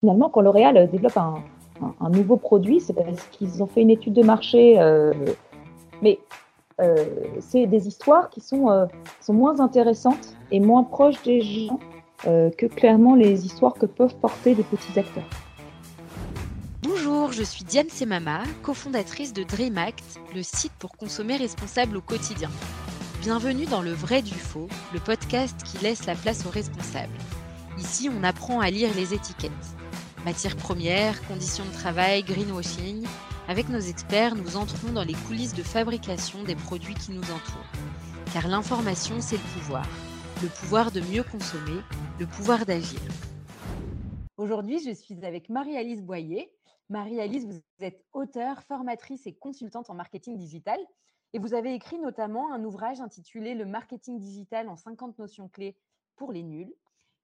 finalement, quand L'Oréal développe un, nouveau produit, c'est parce qu'ils ont fait une étude de marché. Euh, mais euh, c'est des histoires qui sont, euh, sont moins intéressantes et moins proches des gens que clairement les histoires que peuvent porter des petits acteurs. Bonjour, je suis Diane Semama, cofondatrice de DreamAct, le site pour consommer responsable au quotidien. Bienvenue dans Le Vrai du Faux, le podcast qui laisse la place aux responsables. Ici, on apprend à lire les étiquettes. Matières premières, conditions de travail, greenwashing. Avec nos experts, nous entrons dans les coulisses de fabrication des produits qui nous entourent. Car l'information, c'est le pouvoir. Le pouvoir de mieux consommer, le pouvoir d'agir. Aujourd'hui, je suis avec Marie-Alice Boyer. Marie-Alice, vous êtes auteure, formatrice et consultante en marketing digital. Et vous avez écrit notamment un ouvrage intitulé Le marketing digital en 50 notions clés pour les nuls.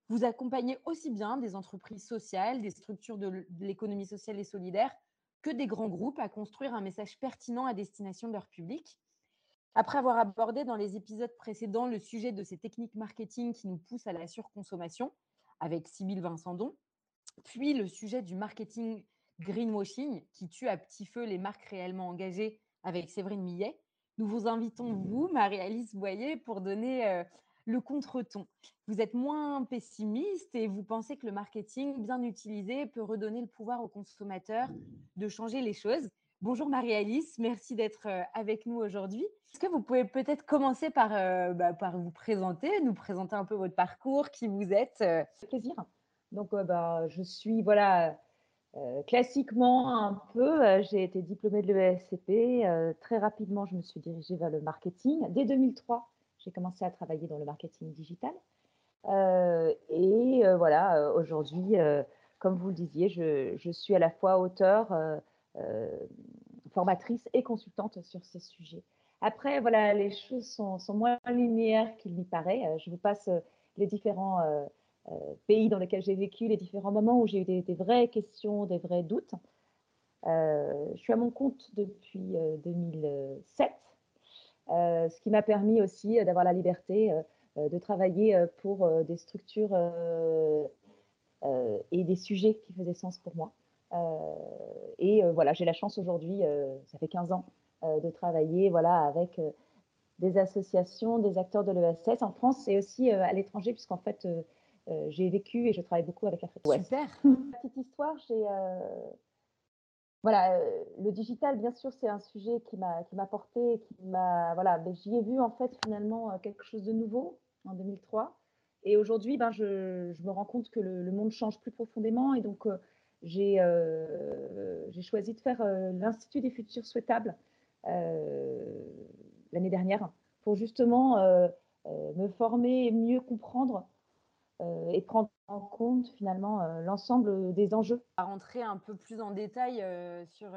Vous accompagnez aussi bien des entreprises sociales, des structures de l'économie sociale et solidaire, que des grands groupes à construire un message pertinent à destination de leur public. Après avoir abordé dans les épisodes précédents le sujet de ces techniques marketing qui nous poussent à la surconsommation, avec Sybille Vincendon, puis le sujet du marketing greenwashing qui tue à petit feu les marques réellement engagées avec Séverine Millet, nous vous invitons, vous, Marie-Alice Boyer, pour donner euh, le contre-ton. Vous êtes moins pessimiste et vous pensez que le marketing bien utilisé peut redonner le pouvoir aux consommateurs de changer les choses. Bonjour Marie-Alice, merci d'être euh, avec nous aujourd'hui. Est-ce que vous pouvez peut-être commencer par, euh, bah, par vous présenter, nous présenter un peu votre parcours, qui vous êtes euh? Plaisir. Donc, bah, je suis, voilà, classiquement un peu, j'ai été diplômée de l'ESCP. très rapidement, je me suis dirigée vers le marketing. Dès 2003, j'ai commencé à travailler dans le marketing digital. Euh, et euh, voilà, euh, aujourd'hui, comme vous le disiez, je, suis à la fois auteur, formatrice et consultante sur ces sujets. Après, voilà, les choses sont, moins linéaires qu'il n'y paraît. Je vous passe les différents pays dans lesquels j'ai vécu, les différents moments où j'ai eu des, vraies questions, des vrais doutes. je suis à mon compte depuis 2007. Euh, ce qui m'a permis aussi euh, d'avoir la liberté euh, de travailler pour des structures et des sujets qui faisaient sens pour moi. et voilà, j'ai la chance aujourd'hui, ça fait 15 ans, de travailler voilà, avec des associations, des acteurs de l'ESS en France et aussi à l'étranger, puisqu'en fait, j'ai vécu et je travaille beaucoup avec l'Afrique. Super. Petite histoire, j'ai voilà, euh, le digital, bien sûr, c'est un sujet qui m'a qui m'a porté, qui m'a voilà, ben, j'y ai vu en fait finalement euh, quelque chose de nouveau en 2003. Et aujourd'hui, ben, je, je, me rends compte que le, monde change plus profondément et donc euh, j'ai j'ai choisi de faire l'Institut des futurs souhaitables l'année dernière pour justement me former et mieux comprendre euh, et prendre en compte finalement euh, l'ensemble des enjeux. À rentrer un peu plus en détail euh, sur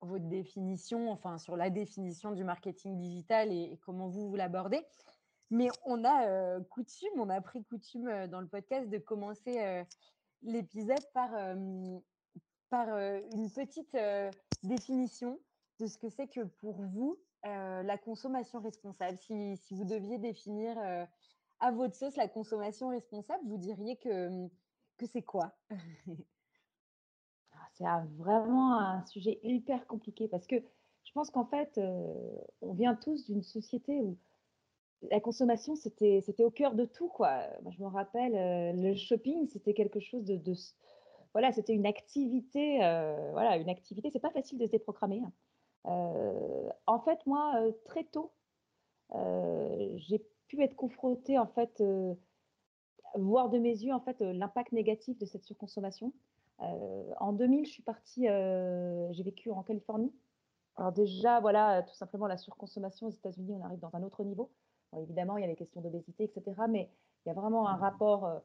votre définition, enfin sur la définition du marketing digital et, comment vous, vous l'abordez. Mais on a coutume, on a pris coutume dans le podcast de commencer l'épisode par, par une petite définition de ce que c'est que pour vous la consommation responsable. Si, si vous deviez définir à votre sauce la consommation responsable, vous diriez que, que c'est quoi? Ah, C'est vraiment un sujet hyper compliqué parce que je pense qu'en fait, on vient tous d'une société où la consommation, c'était, au cœur de tout. Quoi. Moi, je me rappelle, le shopping, c'était quelque chose de... voilà, c'était une activité. voilà, une activité, c'est pas facile de se déprogrammer. Hein. en fait, moi, très tôt, j'ai être confrontée, en fait, euh, voir de mes yeux, en fait, euh, l'impact négatif de cette surconsommation. Euh, en 2000, je suis partie, j'ai vécu en Californie. Alors déjà, voilà, tout simplement la surconsommation aux États-Unis, on arrive dans un autre niveau. évidemment, il y a les questions d'obésité, etc. Mais il y a vraiment un rapport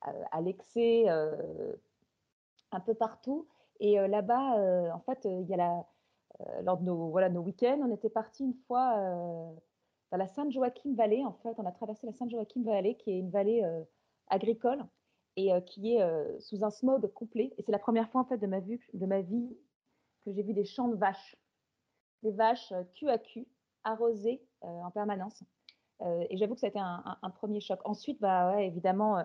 à, l'excès un peu partout. Et là-bas, en fait, il y a la, lors de nos, voilà, nos week-ends, on était parti une fois dans la Sainte-Joachim Valley. En fait, on a traversé la Sainte-Joachim Valley, qui est une vallée euh, agricole et euh, qui est euh, sous un smog complet. Et c'est la première fois en fait de ma, vie que j'ai vu des champs de vaches, des vaches cul à cul, arrosées en permanence. et j'avoue que ça a été un, premier choc. Ensuite, bah, évidemment,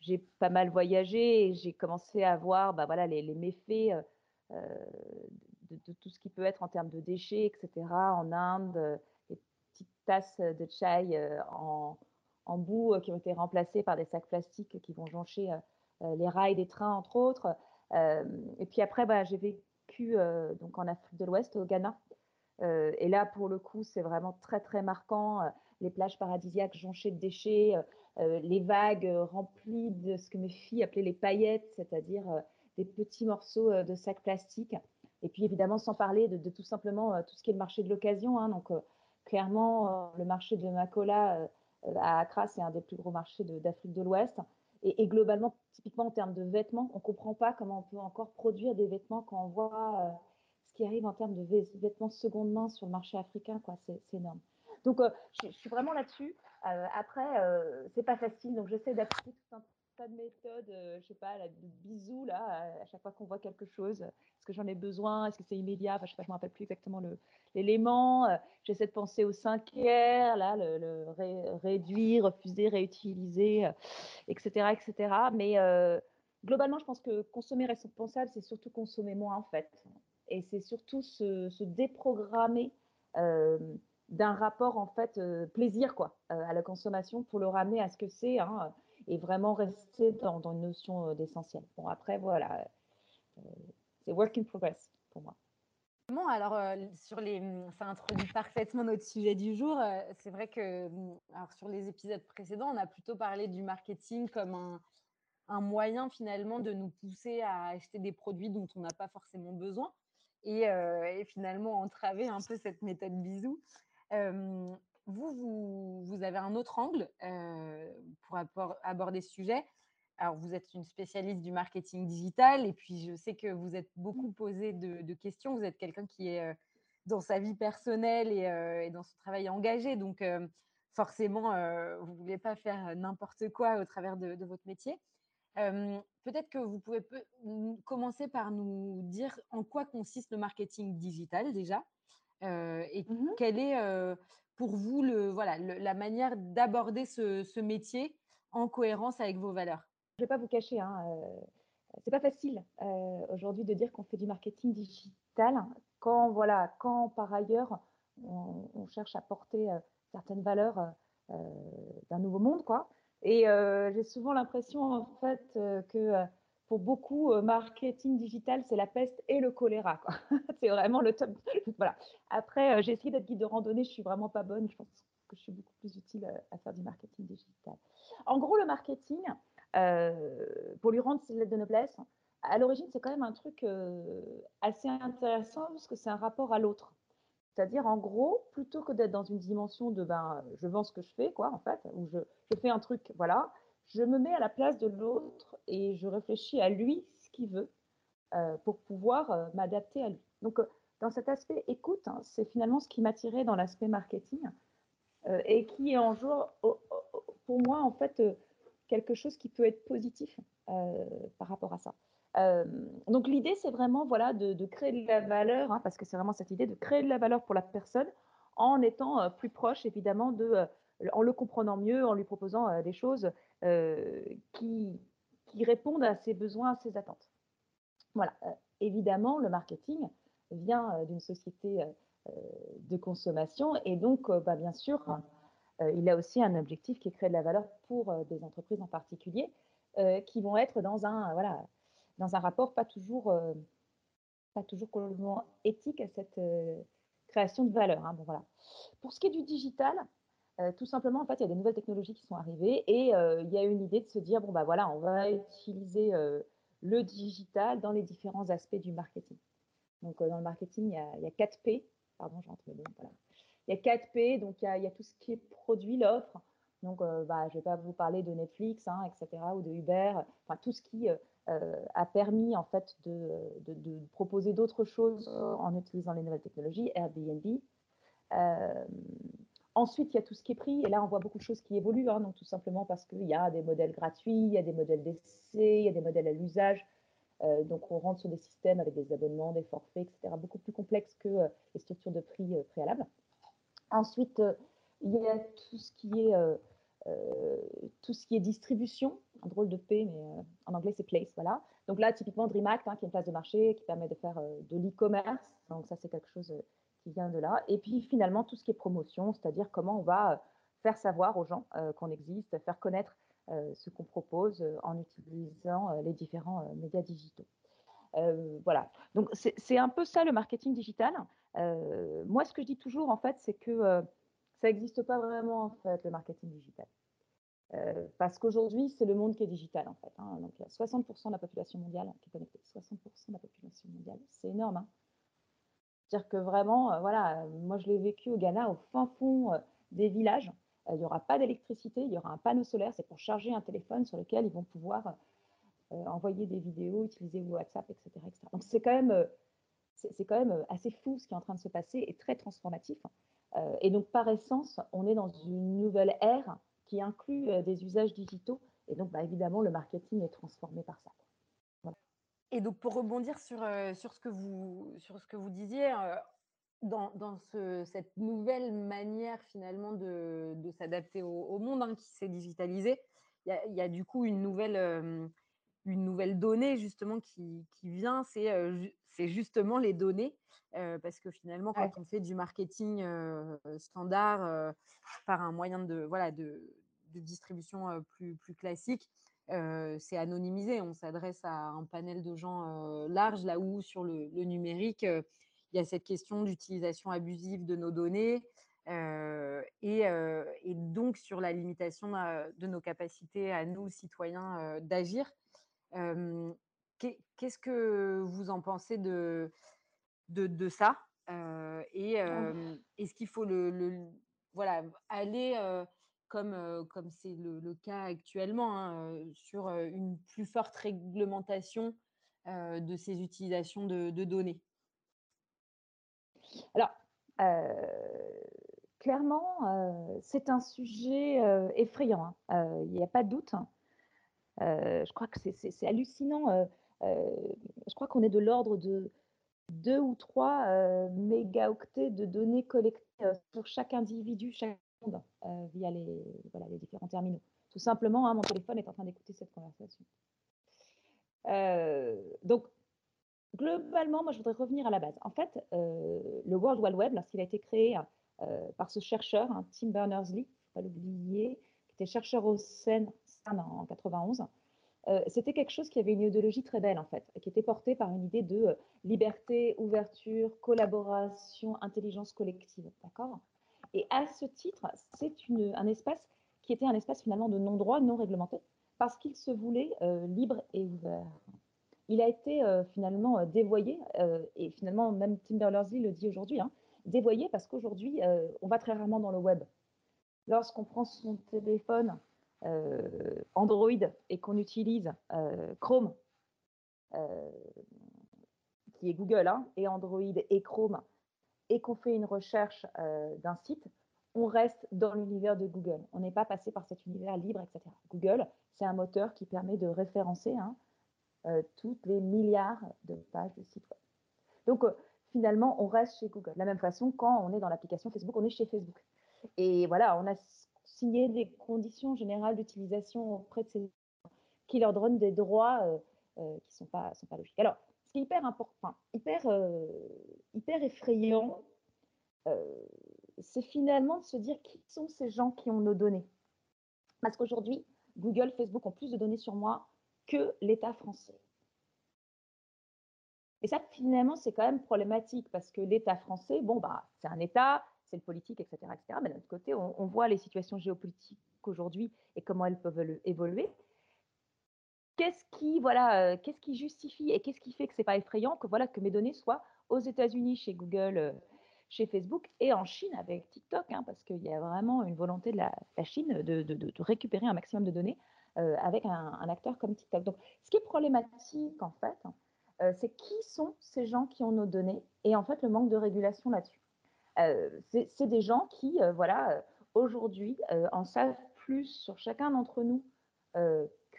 j'ai pas mal voyagé et j'ai commencé à voir bah, voilà, les, méfaits de, tout ce qui peut être en termes de déchets, etc. En Inde, de chai en, en, bout qui ont été remplacées par des sacs plastiques qui vont joncher les rails des trains, entre autres. et puis après, bah, j'ai vécu donc en Afrique de l'Ouest, au Ghana. et là, pour le coup, c'est vraiment très, très marquant. les plages paradisiaques jonchées de déchets, les vagues remplies de ce que mes filles appelaient les paillettes, c'est-à-dire des petits morceaux de sacs plastiques. Et puis évidemment, sans parler de, tout simplement tout ce qui est le marché de l'occasion. Hein. donc clairement, le marché de Makola à Accra, c'est un des plus gros marchés d'Afrique de, l'Ouest. Et, globalement, typiquement en termes de vêtements, on ne comprend pas comment on peut encore produire des vêtements quand on voit ce qui arrive en termes de vêtements seconde main sur le marché africain. C'est énorme. Donc, je, suis vraiment là-dessus. après, c'est pas facile. Donc, j'essaie d'appliquer tout un de méthode, euh, je sais pas, de bisous là, à, chaque fois qu'on voit quelque chose. Est-ce que j'en ai besoin Est-ce que c'est immédiat enfin, Je sais pas, je me rappelle plus exactement l'élément. Euh, j'essaie de penser au 5 R, là, le, réduire, refuser, réutiliser, etc., euh, etc. Mais globalement, je pense que consommer responsable, c'est surtout consommer moins en fait, et c'est surtout se, déprogrammer. d'un rapport en fait plaisir quoi à la consommation pour le ramener à ce que c'est hein, et vraiment rester dans, une notion euh, d'essentiel. Bon, après, voilà, euh, c'est work in progress pour moi. Bon, alors, euh, sur les, hum, ça introduit parfaitement notre sujet du jour. c'est vrai que hum, alors, sur les épisodes précédents, on a plutôt parlé du marketing comme un, moyen finalement de nous pousser à acheter des produits dont on n'a pas forcément besoin et, et, finalement entraver un peu cette méthode bisou. Vous, vous, avez un autre angle euh, pour aborder ce sujet. Alors, vous êtes une spécialiste du marketing digital et puis je sais que vous êtes beaucoup posé de, questions. Vous êtes quelqu'un qui est euh, dans sa vie personnelle et, euh, dans son travail engagé. Donc, forcément, vous ne voulez pas faire n'importe quoi au travers de, votre métier. Peut-être que vous pouvez commencer par nous dire en quoi consiste le marketing digital déjà et mmh quel est pour vous le, voilà, la manière d'aborder ce, métier en cohérence avec vos valeurs? Je ne vais pas vous cacher, hein, euh, c'est pas facile euh, aujourd'hui de dire qu'on fait du marketing digital quand, voilà, quand par ailleurs on, cherche à porter euh, certaines valeurs d'un nouveau monde. Quoi. Et j'ai souvent l'impression en fait que pour beaucoup, euh, marketing digital, c'est la peste et le choléra. c'est vraiment le top. voilà. Après, euh, j'ai essayé d'être guide de randonnée, je suis vraiment pas bonne. Je pense que je suis beaucoup plus utile euh, à, faire du marketing digital. En gros, le marketing, pour lui rendre ses lettres de noblesse, à l'origine, c'est quand même un truc assez intéressant parce que c'est un rapport à l'autre. C'est-à-dire, en gros, plutôt que d'être dans une dimension de ben, je vends ce que je fais, quoi, en fait, ou je, je fais un truc, voilà, je me mets à la place de l'autre et je réfléchis à lui ce qu'il veut euh, pour pouvoir euh, m'adapter à lui. Donc, euh, dans cet aspect écoute, hein, c'est finalement ce qui m'attirait dans l'aspect marketing et qui est en jour, pour moi, en fait, quelque chose qui peut être positif par rapport à ça. donc, l'idée, c'est vraiment voilà, de, créer de la valeur, hein, parce que c'est vraiment cette idée de créer de la valeur pour la personne en étant plus proche, évidemment, de en le comprenant mieux, en lui proposant euh, des choses euh, qui, qui, répondent à ses besoins, à ses attentes. Voilà. Euh, évidemment, le marketing vient d'une société de consommation et donc, bah, bien sûr, il a aussi un objectif qui est créer de la valeur pour des entreprises en particulier qui vont être dans un, voilà, dans un rapport pas toujours, pas toujours complètement éthique à cette création de valeur. Hein. Bon, voilà. Pour ce qui est du digital, euh, tout simplement, en fait, il y a des nouvelles technologies qui sont arrivées et euh, il y a une idée de se dire, bon, bah voilà, on va utiliser euh, le digital dans les différents aspects du marketing. Donc, dans le marketing, il y, a, il y a 4 P. Pardon, j'ai mes voilà. Il y a 4 P, donc il y a, tout ce qui est produit, l'offre. Donc, bah, je ne vais pas vous parler de Netflix, hein, etc., ou de Uber, enfin, tout ce qui a permis, en fait, de, de proposer d'autres choses en utilisant les nouvelles technologies, Airbnb. Ensuite, il y a tout ce qui est pris, et là, on voit beaucoup de choses qui évoluent, hein, donc tout simplement parce qu'il y a des modèles gratuits, il y a des modèles d'essai, il y a des modèles à l'usage. Euh, donc, on rentre sur des systèmes avec des abonnements, des forfaits, etc., beaucoup plus complexes que euh, les structures de prix euh, préalables. Ensuite, il y a tout ce qui est tout ce qui est distribution, un drôle de P, mais en anglais c'est place, voilà. Donc là, typiquement DreamAct, hein, qui est une place de marché qui permet de faire de l'e-commerce. Donc ça, c'est quelque chose qui vient de là. Et puis finalement, tout ce qui est promotion, c'est-à-dire comment on va faire savoir aux gens qu'on existe, faire connaître ce qu'on propose en utilisant les différents médias digitaux. voilà. Donc c'est un peu ça le marketing digital. moi, ce que je dis toujours, en fait, c'est que ça n'existe pas vraiment, en fait, le marketing digital. parce qu'aujourd'hui, c'est le monde qui est digital, en fait. Hein. Donc, il y a 60% de la population mondiale qui est connectée. 60% de la population mondiale, c'est énorme. Hein. C'est-à-dire que vraiment, voilà, moi, je l'ai vécu au Ghana, au fin fond des villages. il n'y aura pas d'électricité, il y aura un panneau solaire, c'est pour charger un téléphone sur lequel ils vont pouvoir envoyer des vidéos, utiliser WhatsApp, etc. Donc, c'est quand même assez fou ce qui est en train de se passer et très transformatif. Euh, et donc, par essence, on est dans une nouvelle ère qui inclut euh, des usages digitaux. Et donc, bah, évidemment, le marketing est transformé par ça. Et donc, pour rebondir sur, euh, sur, ce, que vous, sur ce que vous disiez, dans, dans ce, cette nouvelle manière finalement de, de s'adapter au, monde hein, qui s'est digitalisé, il y, y, a du coup une nouvelle, une nouvelle donnée justement qui, qui vient, c'est c'est justement les données, parce que finalement, quand on fait du marketing standard par un moyen de, voilà, de, de distribution plus, plus classique, c'est anonymisé. On s'adresse à un panel de gens large, là où sur le, le numérique, il y a cette question d'utilisation abusive de nos données. Et, et, donc sur la limitation de nos capacités à nous, citoyens, d'agir. Qu'est-ce que vous en pensez de, de, de ça Et est-ce qu'il faut le, le, voilà, aller, comme c'est le, cas actuellement, hein, sur une plus forte réglementation de ces utilisations de, données Alors, clairement, c'est un sujet effrayant, hein. il n'y a pas de doute. Euh, je crois que c'est hallucinant. Je crois qu'on est de l'ordre de 2 ou 3 mégaoctets de données collectées sur chaque individu, chaque monde, via les, différents terminaux. Tout simplement, hein, mon téléphone est en train d'écouter cette conversation. donc, globalement, moi, je voudrais revenir à la base. En fait, le World Wide Web, lorsqu'il a été créé par ce chercheur, hein, Tim Berners-Lee, il ne faut pas l'oublier, qui était chercheur au CERN en 91, euh, c'était quelque chose qui avait une idéologie très belle en fait, qui était portée par une idée de euh, liberté, ouverture, collaboration, intelligence collective, d'accord? Et à ce titre, c'est un espace qui était un espace finalement de non-droit, non réglementé, parce qu'il se voulait euh, libre et ouvert. Il a été finalement dévoyé, et finalement même Tim Berners-Lee le dit aujourd'hui, hein, dévoyé parce qu'aujourd'hui, on va très rarement dans le web. Lorsqu'on prend son téléphone euh, Android et qu'on utilise euh, Chrome, euh, qui est Google, hein, et Android et Chrome, et qu'on fait une recherche d'un site, on reste dans l'univers de Google. On n'est pas passé par cet univers libre, etc. Google, c'est un moteur qui permet de référencer hein, toutes les milliards de pages de sites web. Donc, finalement, on reste chez Google. De la même façon, quand on est dans l'application Facebook, on est chez Facebook. Et voilà, on a signer des conditions générales d'utilisation auprès de ces qui leur donnent des droits euh, euh, qui ne sont pas, sont pas logiques. Alors, ce qui est hyper important, hyper, euh, hyper effrayant, c'est finalement de se dire qui sont ces gens qui ont nos données. Parce qu'aujourd'hui, Google, Facebook ont plus de données sur moi que l'État français. Et ça, finalement, c'est quand même problématique parce que l'État français, bon, bah, c'est un État, c'est le politique, etc., etc. Mais d'un autre côté, on, voit les situations géopolitiques aujourd'hui et comment elles peuvent évoluer. Qu'est-ce qui, voilà, euh, qu'est-ce qui justifie et qu'est-ce qui fait que c'est pas effrayant que voilà que mes données soient aux États-Unis chez Google, euh, chez Facebook et en Chine avec TikTok, hein, parce qu'il y a vraiment une volonté de la, Chine de, récupérer un maximum de données euh, avec un, acteur comme TikTok. Donc, ce qui est problématique en fait, c'est qui sont ces gens qui ont nos données et en fait le manque de régulation là-dessus. C'est des gens qui, voilà, aujourd'hui, en savent plus sur chacun d'entre nous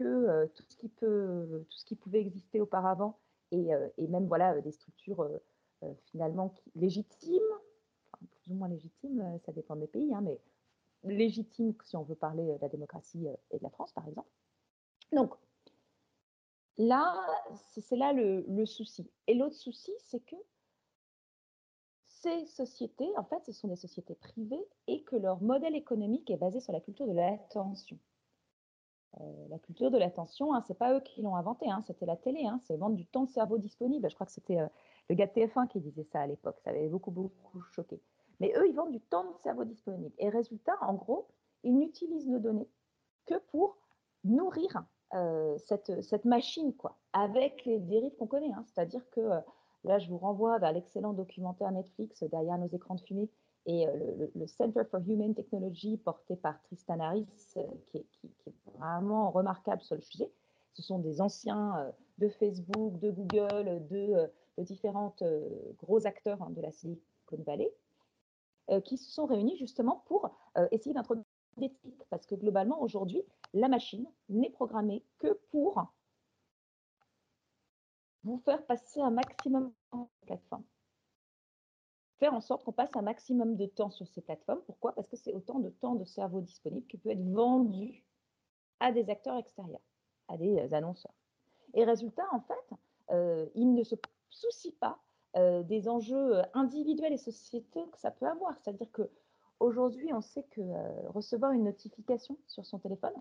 que tout ce qui peut, tout ce qui pouvait exister auparavant, et, et même voilà des structures finalement légitimes, plus ou moins légitimes, ça dépend des pays, hein, mais légitime si on veut parler de la démocratie et de la France, par exemple. Donc, là, c'est là le, le, souci. Et l'autre souci, c'est que ces sociétés, en fait, ce sont des sociétés privées et que leur modèle économique est basé sur la culture de l'attention. Euh, la culture de l'attention, hein, c'est pas eux qui l'ont inventé, hein, c'était la télé, hein, c'est vendre du temps de cerveau disponible. Je crois que c'était euh, le gars de TF1 qui disait ça à l'époque, ça avait beaucoup, beaucoup choqué. Mais eux, ils vendent du temps de cerveau disponible. Et résultat, en gros, ils n'utilisent nos données que pour nourrir euh, cette, cette, machine, quoi, avec les dérives qu'on connaît. Hein. C'est-à-dire que là, je vous renvoie vers l'excellent documentaire Netflix derrière nos écrans de fumée et euh, le, Center for Human Technology, porté par Tristan Harris, euh, qui, est, vraiment remarquable sur le sujet, ce sont des anciens euh, de Facebook, de Google, de, différents gros acteurs hein, de la Silicon Valley, qui se sont réunis justement pour essayer d'introduire des l'éthique. Parce que globalement, aujourd'hui, la machine n'est programmée que pour vous faire passer un maximum de plateformes en sorte qu'on passe un maximum de temps sur ces plateformes. Pourquoi? Parce que c'est autant de temps de cerveau disponible qui peut être vendu à des acteurs extérieurs, à des euh, annonceurs. Et résultat, en fait, euh, ils ne se soucient pas euh, des enjeux individuels et sociétaux que ça peut avoir. C'est-à-dire que aujourd'hui, on sait que recevoir une notification sur son téléphone,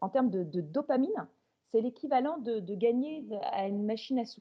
en termes de, dopamine, c'est l'équivalent de, gagner à une machine à sous.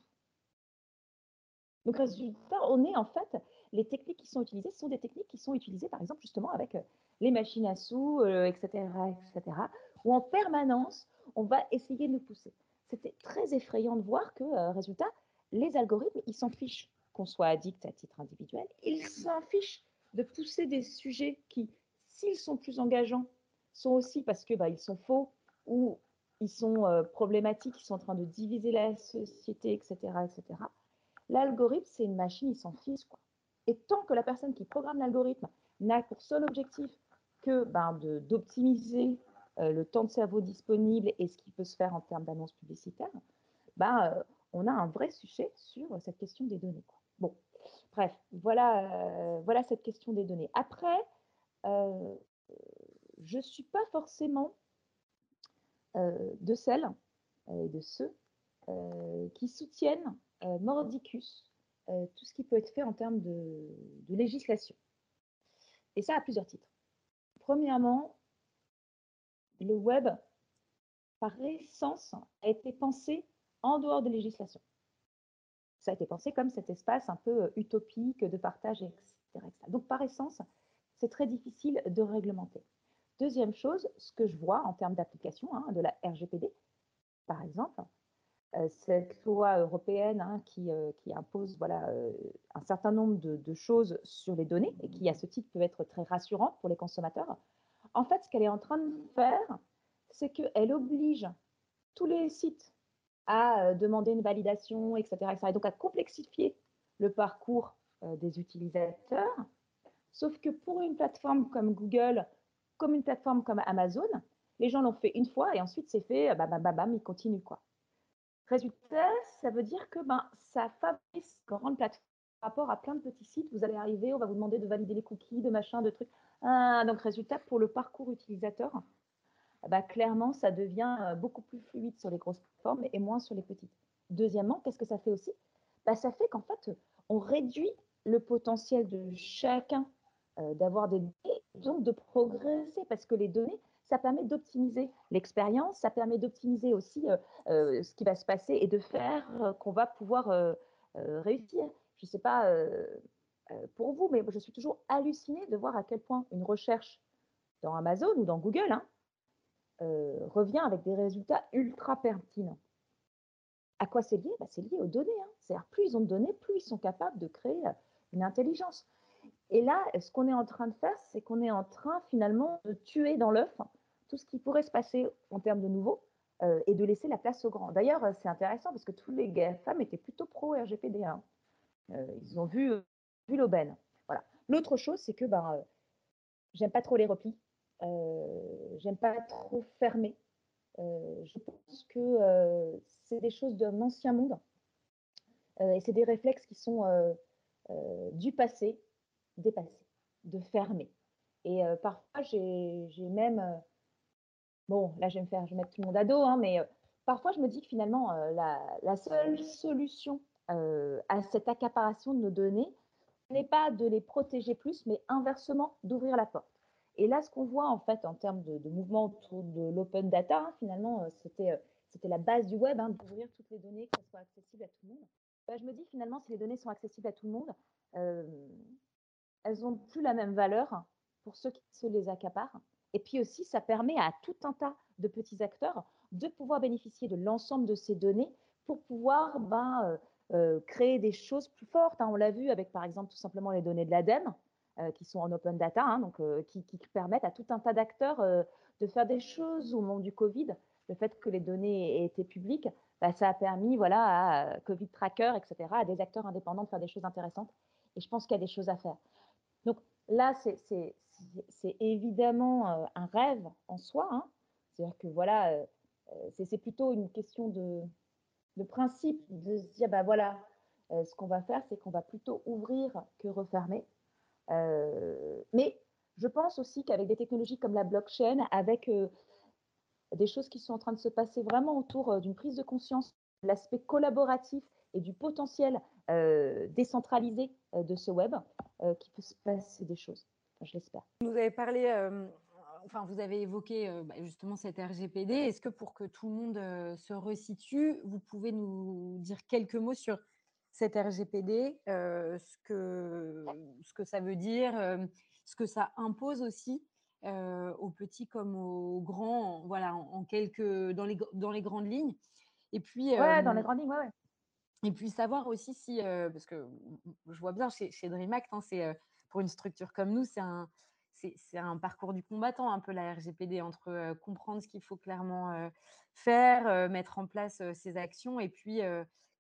Donc, résultat, on est en fait, les techniques qui sont utilisées sont des techniques qui sont utilisées, par exemple, justement avec euh, les machines à sous, etc., euh, etc., où en permanence, on va essayer de nous pousser. C'était très effrayant de voir que, euh, résultat, les algorithmes, ils s'en fichent qu'on soit addict à titre individuel, ils s'en fichent de pousser des sujets qui, s'ils sont plus engageants, sont aussi parce que bah, ils sont faux ou ils sont problématiques, ils sont en train de diviser la société, etc., etc. L'algorithme, c'est une machine, il s'en fiche. Quoi. Et tant que la personne qui programme l'algorithme n'a pour seul objectif que ben, d'optimiser euh, le temps de cerveau disponible et ce qui peut se faire en termes d'annonces publicitaires, ben, euh, on a un vrai sujet sur cette question des données. Bon, bref, voilà, euh, voilà cette question des données. Après, je ne suis pas forcément de celles et de ceux qui soutiennent mordicus, euh, tout ce qui peut être fait en termes de, législation. Et ça à plusieurs titres. Premièrement, le web, par essence, a été pensé en dehors de législation. Ça a été pensé comme cet espace un peu euh, utopique de partage, etc. Donc, par essence, c'est très difficile de réglementer. Deuxième chose, ce que je vois en termes d'application hein, de la RGPD, par exemple, euh, cette loi européenne hein, euh, qui, impose voilà, euh, un certain nombre de, choses sur les données et qui, à ce titre, peut être très rassurante pour les consommateurs. En fait, ce qu'elle est en train de faire, c'est qu'elle oblige tous les sites à demander une validation, etc., etc., et donc à complexifier le parcours des utilisateurs. Sauf que pour une plateforme comme Google, comme une plateforme comme Amazon, les gens l'ont fait une fois et ensuite c'est fait, bam, bam, bam, bam, ils continuent quoi. Résultat, ça veut dire que ben, ça favorise grande plateforme par rapport à plein de petits sites. Vous allez arriver, on va vous demander de valider les cookies, de machin, de trucs. Ah, donc, résultat, pour le parcours utilisateur, bah, clairement, ça devient euh, beaucoup plus fluide sur les grosses plateformes et moins sur les petites. Deuxièmement, qu'est-ce que ça fait aussi? Bah, Ça fait qu'en fait, on réduit le potentiel de chacun euh, d'avoir des données, donc de progresser, parce que les données, ça permet d'optimiser l'expérience, ça permet d'optimiser aussi euh, euh, ce qui va se passer et de faire euh, qu'on va pouvoir réussir. Je ne sais pas pour vous, mais je suis toujours hallucinée de voir à quel point une recherche dans Amazon ou dans Google hein, revient avec des résultats ultra pertinents. À quoi c'est lié? Bah, C'est lié aux données. Hein. C'est-à-dire, plus ils ont de données, plus ils sont capables de créer une intelligence. Et là, ce qu'on est en train de faire, c'est qu'on est en train finalement de tuer dans l'œuf tout ce qui pourrait se passer en termes de nouveau euh, et de laisser la place aux grands. D'ailleurs, c'est intéressant parce que tous les femmes étaient plutôt pro RGPD. Hein. Euh, ils ont vu, vu l'aubaine. Voilà. L'autre chose, c'est que ben, euh, j'aime pas trop les replis. j'aime pas trop fermer. je pense que c'est des choses d'un ancien monde et c'est des réflexes qui sont du passé dépassé, de fermer. Et parfois, j'ai même, bon, là, je vais me faire, je vais mettre tout le monde à dos, hein, mais parfois, je me dis que finalement, la, la, seule solution à cette accaparation de nos données n'est pas de les protéger plus, mais inversement, d'ouvrir la porte. Et là, ce qu'on voit en fait en termes de, mouvement autour de l'open data, hein, finalement, c'était la base du web, hein, d'ouvrir toutes les données, qu'elles soient accessibles à tout le monde. Bah, je me dis finalement, si les données sont accessibles à tout le monde, elles n'ont plus la même valeur pour ceux qui se les accaparent. Et puis aussi, ça permet à tout un tas de petits acteurs de pouvoir bénéficier de l'ensemble de ces données pour pouvoir ben, euh, euh, créer des choses plus fortes. Hein. On l'a vu avec, par exemple, tout simplement les données de l'ADEME, euh, qui sont en open data, hein, donc, qui, permettent à tout un tas d'acteurs de faire des choses au moment du Covid. Le fait que les données aient été publiques, bah, ça a permis voilà, à Covid Tracker, etc., à des acteurs indépendants de faire des choses intéressantes. Et je pense qu'il y a des choses à faire. Donc là, c'est évidemment euh, un rêve en soi. Hein. C'est-à-dire que voilà, euh, euh, c'est plutôt une question de, de, principe, de se dire, bah voilà, ce qu'on va faire, c'est qu'on va plutôt ouvrir que refermer. mais je pense aussi qu'avec des technologies comme la blockchain, avec des choses qui sont en train de se passer vraiment autour d'une prise de conscience, l'aspect collaboratif et du potentiel décentralisé de ce web, qui peut se passer des choses. Je l'espère. Vous avez parlé, enfin, vous avez évoqué bah, justement cette RGPD. Est-ce que pour que tout le monde se resitue, vous pouvez nous dire quelques mots sur cette RGPD, ce, que, ce que ça veut dire, ce que ça impose aussi aux petits comme aux grands, voilà, en, quelques, dans les, dans les grandes lignes. Et puis, ouais, dans les grandes lignes, ouais. Et puis savoir aussi si, parce que je vois bien chez, chez DreamAct, hein, c'est pour une structure comme nous, c'est un, un parcours du combattant, un peu la RGPD, entre comprendre ce qu'il faut clairement faire, mettre en place ces actions, et puis,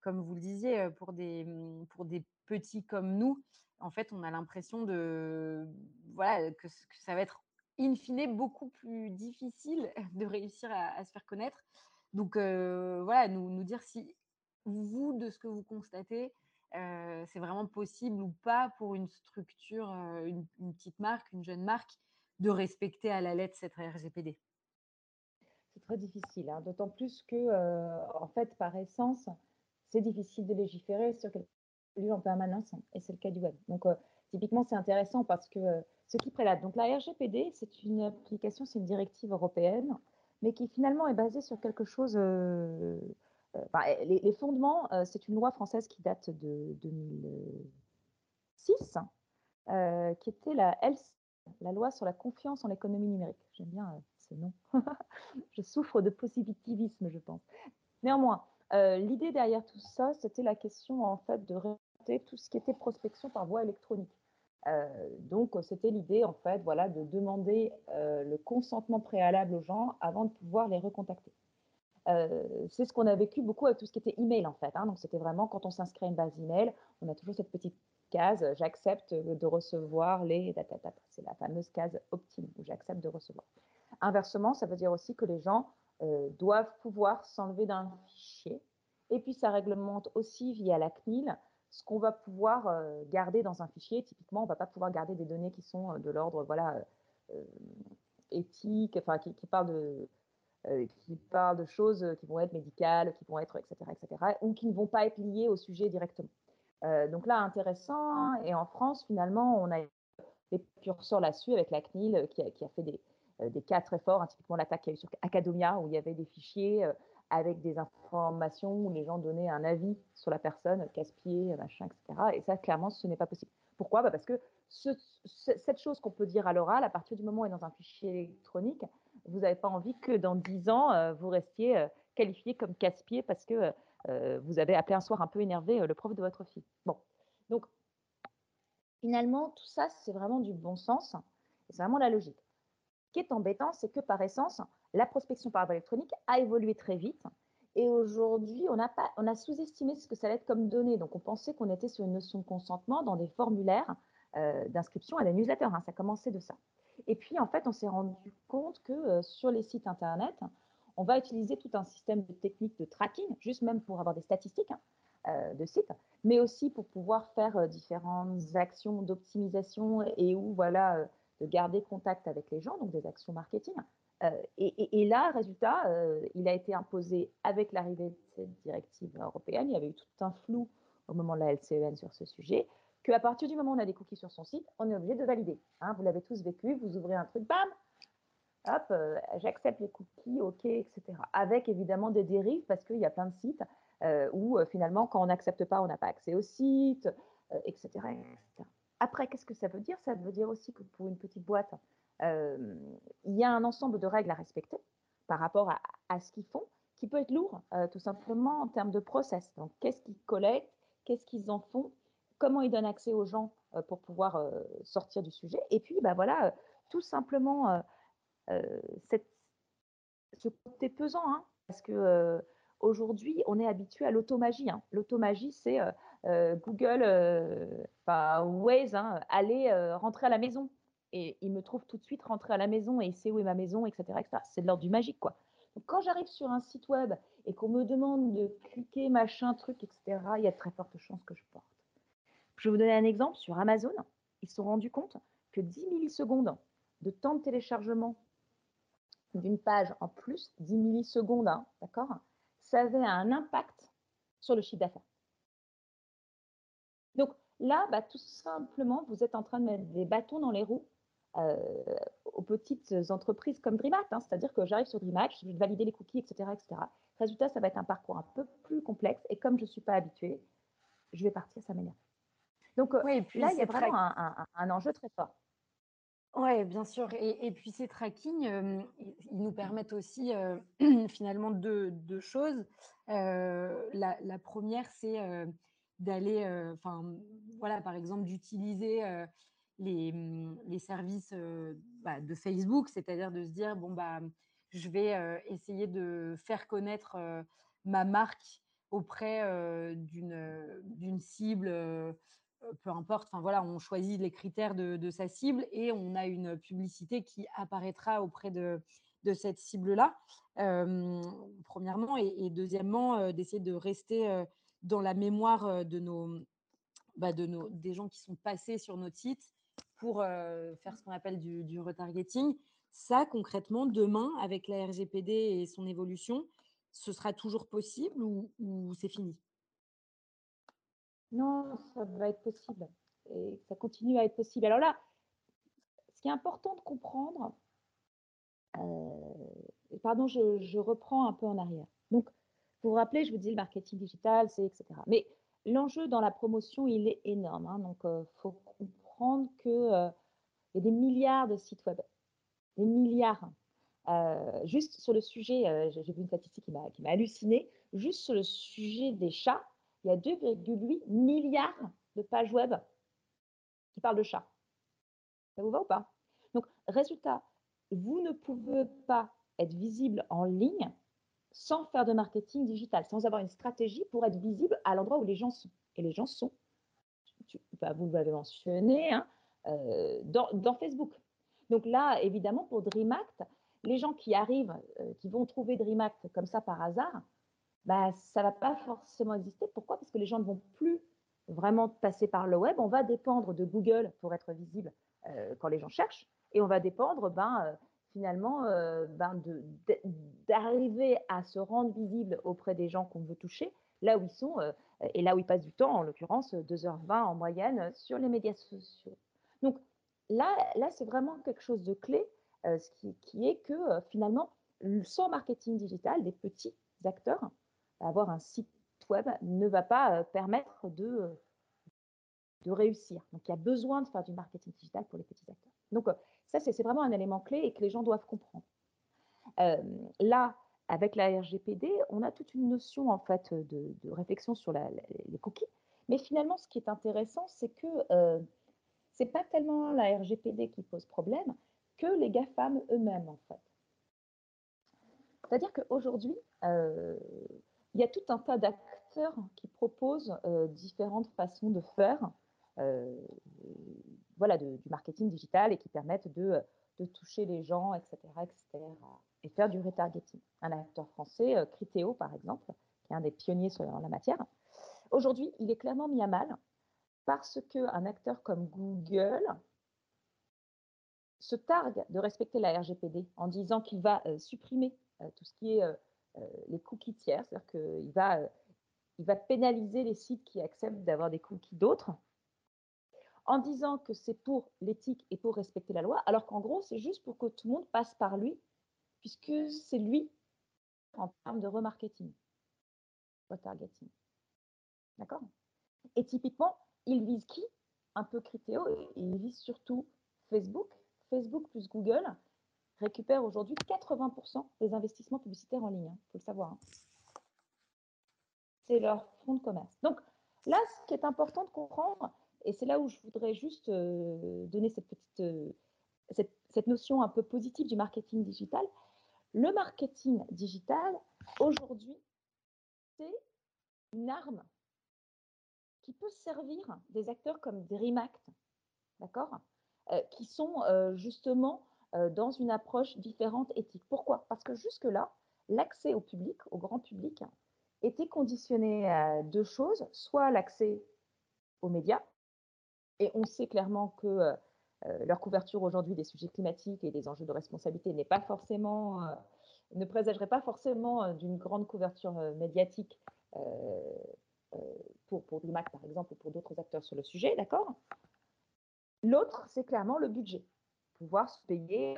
comme vous le disiez, pour des, mmh, pour des petits comme nous, en fait, on a l'impression de, voilà, que, ça va être in fine beaucoup plus difficile de réussir à, se faire connaître. Donc, voilà, nous, dire si vous, de ce que vous constatez, euh, c'est vraiment possible ou pas pour une structure, une, petite marque, une jeune marque, de respecter à la lettre cette RGPD C'est très difficile, hein, d'autant plus que, en fait, par essence, c'est difficile de légiférer sur quelque chose en permanence, et c'est le cas du web. Donc, typiquement, c'est intéressant parce que ce qui prédate. Donc, la RGPD, c'est une application, c'est une directive européenne, mais qui finalement est basée sur quelque chose eh, les, fondements, euh, c'est une loi française qui date de 2006, euh, qui était la la loi sur la confiance en l'économie numérique. J'aime bien euh, ce nom. je souffre de positivisme, je pense. Néanmoins, l'idée derrière tout ça, c'était la question en fait de réglementer tout ce qui était prospection par voie électronique. donc, c'était l'idée en fait, voilà, de demander le consentement préalable aux gens avant de pouvoir les recontacter. Euh, c'est ce qu'on a vécu beaucoup avec tout ce qui était email en fait. Hein. Donc c'était vraiment quand on s'inscrit à une base email, on a toujours cette petite case euh, j'accepte de recevoir les C'est la fameuse case opt-in où j'accepte de recevoir. Inversement, ça veut dire aussi que les gens euh, doivent pouvoir s'enlever d'un fichier. Et puis ça réglemente aussi via la CNIL ce qu'on va pouvoir garder dans un fichier. Typiquement, on ne va pas pouvoir garder des données qui sont de l'ordre voilà éthique, enfin qui, qui parlent de qui parlent de choses euh, qui vont être médicales, qui vont être, etc., etc., ou qui ne vont pas être liées au sujet directement. Euh, donc là, intéressant. Et en France, finalement, on a des curseurs là-dessus avec la CNIL qui a, qui a fait des, des, cas très forts, hein, typiquement l'attaque qu'il y a eu sur Academia, où il y avait des fichiers avec des informations où les gens donnaient un avis sur la personne, casse-pied, machin, etc. Et ça, clairement, ce n'est pas possible. Pourquoi? Bah Parce que ce, cette chose qu'on peut dire à l'oral, à partir du moment où elle est dans un fichier électronique, vous n'avez pas envie que dans 10 ans, euh, vous restiez euh, qualifié comme casse-pied parce que euh, vous avez appelé un soir un peu énervé le prof de votre fille. Bon, donc finalement, tout ça, c'est vraiment du bon sens c'est vraiment la logique. Ce qui est embêtant, c'est que par essence, la prospection par voie électronique a évolué très vite. Et aujourd'hui, on a, sous-estimé ce que ça allait être comme données. Donc, on pensait qu'on était sur une notion de consentement dans des formulaires d'inscription à des newsletters. Hein. Ça commençait de ça. Et puis, en fait, on s'est rendu compte que euh, sur les sites Internet, on va utiliser tout un système de techniques de tracking, juste même pour avoir des statistiques hein, euh, de sites, mais aussi pour pouvoir faire euh, différentes actions d'optimisation et où, voilà, de garder contact avec les gens, donc des actions marketing. Et, et, là, résultat, il a été imposé avec l'arrivée de cette directive européenne. Il y avait eu tout un flou au moment de la LCEN sur ce sujet qu'à partir du moment où on a des cookies sur son site, on est obligé de valider. Hein. vous l'avez tous vécu, vous ouvrez un truc, bam, hop, euh, j'accepte les cookies, ok, etc. Avec évidemment des dérives parce qu'il y a plein de sites euh, où euh, finalement, quand on n'accepte pas, on n'a pas accès au site, etc., Après, qu'est-ce que ça veut dire? Ça veut dire aussi que pour une petite boîte, il y a un ensemble de règles à respecter par rapport à, à ce qu'ils font, qui peut être lourd, tout simplement en termes de process. Donc, qu'est-ce qu'ils collectent, qu'est-ce qu'ils en font, comment ils donnent accès aux gens euh, pour pouvoir euh, sortir du sujet. Et puis, bah, voilà, euh, tout simplement, ce côté pesant, hein, parce que aujourd'hui, on est habitué à l'automagie. Hein. L'automagie, c'est Google, enfin Waze, hein, aller rentrer à la maison. Et il me trouve tout de suite rentrer à la maison et il sait où est ma maison, etc. C'est de l'ordre du magique, quoi. Quand j'arrive sur un site web et qu'on me demande de cliquer, machin, truc, etc., il y a de très fortes chances que je porte. Je vais vous donner un exemple. Sur Amazon, ils se sont rendus compte que 10 millisecondes de temps de téléchargement d'une page en plus, 10 millisecondes, hein, d'accord, ça avait un impact sur le chiffre d'affaires. Donc là, bah, tout simplement, vous êtes en train de mettre des bâtons dans les roues euh, aux petites entreprises comme DreamHack. Hein. C'est-à-dire que j'arrive sur DreamHack, je vais valider les cookies, etc., etc. Résultat, ça va être un parcours un peu plus complexe. Et comme je ne suis pas habituée, je vais partir, ça m'énerve. Donc euh, oui, puis là, il y a vraiment un, enjeu très fort. Oui, bien sûr. Et, puis ces tracking, euh, ils nous permettent aussi euh, finalement deux, choses. la, première, c'est d'aller, enfin, voilà, par exemple, d'utiliser les, les, services bah, de Facebook, c'est-à-dire de se dire, bon, bah, je vais essayer de faire connaître ma marque auprès d'une cible euh, peu importe, enfin voilà, on choisit les critères de, sa cible et on a une publicité qui apparaîtra auprès de, cette cible-là, euh, premièrement, et, deuxièmement, euh, d'essayer de rester dans la mémoire de nos, bah, de nos, des gens qui sont passés sur notre site pour faire ce qu'on appelle du, retargeting. Ça, concrètement, demain, avec la RGPD et son évolution, ce sera toujours possible ou c'est fini? Non, ça va être possible. Et ça continue à être possible. Alors là, ce qui est important de comprendre, euh, pardon, je, reprends un peu en arrière. Donc, vous vous rappelez, je vous dis le marketing digital, c'est etc. Mais l'enjeu dans la promotion, il est énorme. Hein. donc, il euh, faut comprendre qu'il euh, y a des milliards de sites web, des milliards. juste sur le sujet, j'ai vu une statistique qui m'a halluciné, juste sur le sujet des chats, il y a 2,8 milliards de pages web qui parlent de chats. Ça vous va ou pas? Donc, résultat, vous ne pouvez pas être visible en ligne sans faire de marketing digital, sans avoir une stratégie pour être visible à l'endroit où les gens sont. Et les gens sont, bah, vous l'avez mentionné, hein, euh, dans, Facebook. Donc là, évidemment, pour DreamAct, les gens qui arrivent, euh, qui vont trouver DreamAct comme ça par hasard, bah, ça ne va pas forcément exister. Pourquoi? Parce que les gens ne vont plus vraiment passer par le web. On va dépendre de Google pour être visible euh, quand les gens cherchent. Et on va dépendre ben, euh, finalement euh, ben, d'arriver à se rendre visible auprès des gens qu'on veut toucher, là où ils sont et là où ils passent du temps, en l'occurrence 2h20 en moyenne sur les médias sociaux. Donc là, là c'est vraiment quelque chose de clé, ce qui, qui, est que finalement, sans marketing digital, des petits acteurs avoir un site web ne va pas euh, permettre de, euh, de réussir. Donc, il y a besoin de faire du marketing digital pour les petits acteurs. Donc, euh, ça, c'est vraiment un élément clé et que les gens doivent comprendre. là, avec la RGPD, on a toute une notion en fait de, réflexion sur les cookies. Mais finalement, ce qui est intéressant, c'est que euh, c'est pas tellement la RGPD qui pose problème que les GAFAM eux-mêmes en fait. C'est-à-dire qu'aujourd'hui, il y a tout un tas d'acteurs qui proposent euh, différentes façons de faire euh, voilà, du marketing digital et qui permettent de, toucher les gens, etc., etc., et faire du retargeting. Un acteur français, euh, Criteo par exemple, qui est un des pionniers sur la matière, aujourd'hui, il est clairement mis à mal parce qu'un acteur comme Google se targue de respecter la RGPD en disant qu'il va supprimer tout ce qui est les cookies tiers, c'est-à-dire qu'il va, il va pénaliser les sites qui acceptent d'avoir des cookies d'autres, en disant que c'est pour l'éthique et pour respecter la loi, alors qu'en gros, c'est juste pour que tout le monde passe par lui, puisque c'est lui en termes de remarketing, retargeting. D'accord? Et typiquement, il vise qui? Un peu Criteo, il vise surtout Facebook. Facebook plus Google récupère aujourd'hui 80% des investissements publicitaires en ligne, il hein, faut le savoir. Hein. C'est leur fonds de commerce. Donc là, ce qui est important de comprendre, et c'est là où je voudrais juste euh, donner cette petite euh, cette, notion un peu positive du marketing digital. Le marketing digital, aujourd'hui, c'est une arme qui peut servir des acteurs comme DreamAct, d'accord? Euh, Qui sont justement dans une approche différente éthique. Pourquoi? Parce que jusque-là, l'accès au public, au grand public, était conditionné à deux choses, soit l'accès aux médias, et on sait clairement que euh, euh, leur couverture aujourd'hui des sujets climatiques et des enjeux de responsabilité n'est pas forcément, euh, ne présagerait pas forcément d'une grande couverture médiatique pour, pour par exemple ou pour d'autres acteurs sur le sujet, d'accord? L'autre, c'est clairement le budget. Pouvoir se payer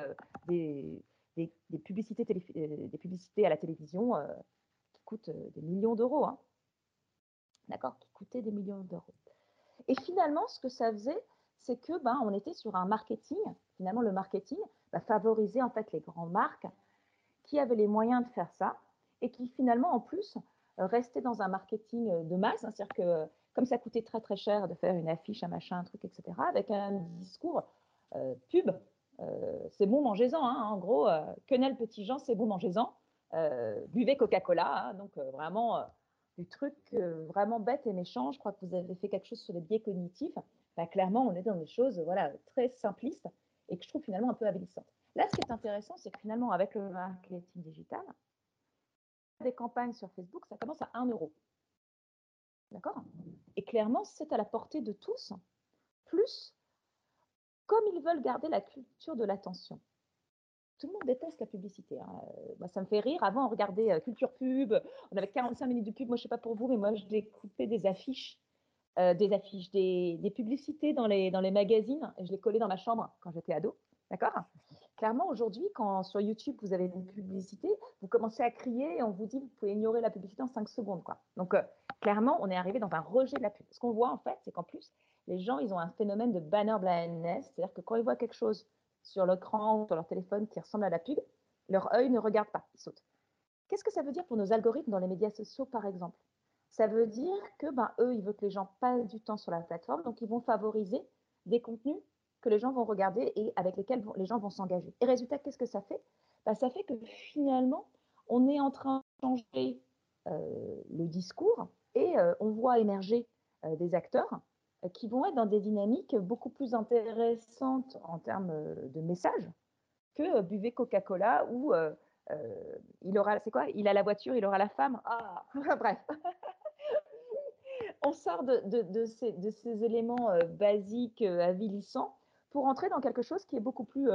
des, des, publicités des publicités à la télévision qui coûtent des millions d'euros. Hein. D'accord Qui coûtaient des millions d'euros. Et finalement, ce que ça faisait, c'est que ben, on était sur un marketing. Finalement, le marketing bah, favorisait en fait les grandes marques qui avaient les moyens de faire ça et qui finalement, en plus, euh, restaient dans un marketing euh, de masse. C'est-à-dire que comme ça coûtait très très cher de faire une affiche, un machin, un truc, etc., avec un discours euh, pub, c'est bon, mangez-en. Hein. En gros, quenelle petit Jean, c'est bon, mangez-en. buvez Coca-Cola. Hein. donc vraiment du truc euh, vraiment bête et méchant. Je crois que vous avez fait quelque chose sur les biais cognitifs. Bah, clairement, on est dans des choses voilà, très simplistes et que je trouve finalement un peu avilissantes. Là, ce qui est intéressant, c'est que finalement, avec le marketing digital, des campagnes sur Facebook, ça commence à 1 euro. D'accord? Et clairement, c'est à la portée de tous. Plus, comme ils veulent garder la culture de l'attention, tout le monde déteste la publicité. Hein. Euh, moi, ça me fait rire. Avant, on regardait euh, Culture Pub, on avait 45 minutes de pub. Moi, je ne sais pas pour vous, mais moi, je découpais des affiches, euh, des affiches, des, publicités dans les, dans les magazines. Et je les collais dans ma chambre quand j'étais ado. D'accord? Clairement, aujourd'hui, quand sur YouTube, vous avez une publicité, vous commencez à crier et on vous dit, vous pouvez ignorer la publicité en 5 secondes. Quoi. Donc, clairement, on est arrivé dans un rejet de la pub. Ce qu'on voit, en fait, c'est qu'en plus, les gens, ils ont un phénomène de banner blindness. C'est-à-dire que quand ils voient quelque chose sur l'écran ou sur leur téléphone qui ressemble à la pub, leur œil ne regarde pas, il saute. Qu'est-ce que ça veut dire pour nos algorithmes dans les médias sociaux, par exemple? Ça veut dire que ben, eux, ils veulent que les gens passent du temps sur la plateforme, donc ils vont favoriser des contenus que les gens vont regarder et avec lesquels les gens vont s'engager. Et résultat, qu'est-ce que ça fait? Ben, Ça fait que finalement, on est en train de changer euh, le discours et euh, on voit émerger euh, des acteurs qui vont être dans des dynamiques beaucoup plus intéressantes en termes euh, de messages que euh, buvez Coca-Cola ou euh, il aura, c'est quoi? Il a la voiture, il aura la femme. Ah, bref. On sort de, de, ces, de ces, éléments basiques, avilissants, pour entrer dans quelque chose qui est beaucoup plus,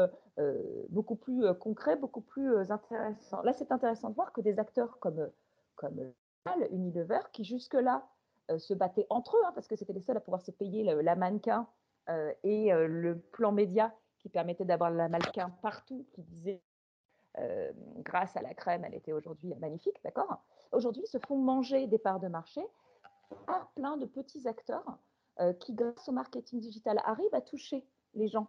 beaucoup plus concret, beaucoup plus intéressant. Là, c'est intéressant de voir que des acteurs comme, comme Unilever, qui jusque-là euh, se battaient entre eux, hein, parce que c'était les seuls à pouvoir se payer la mannequin euh, et euh, le plan média qui permettait d'avoir la mannequin partout, qui disait grâce à la crème, elle était aujourd'hui magnifique, d'accord? Aujourd'hui, se font manger des parts de marché par plein de petits acteurs qui, grâce au marketing digital, arrivent à toucher les gens.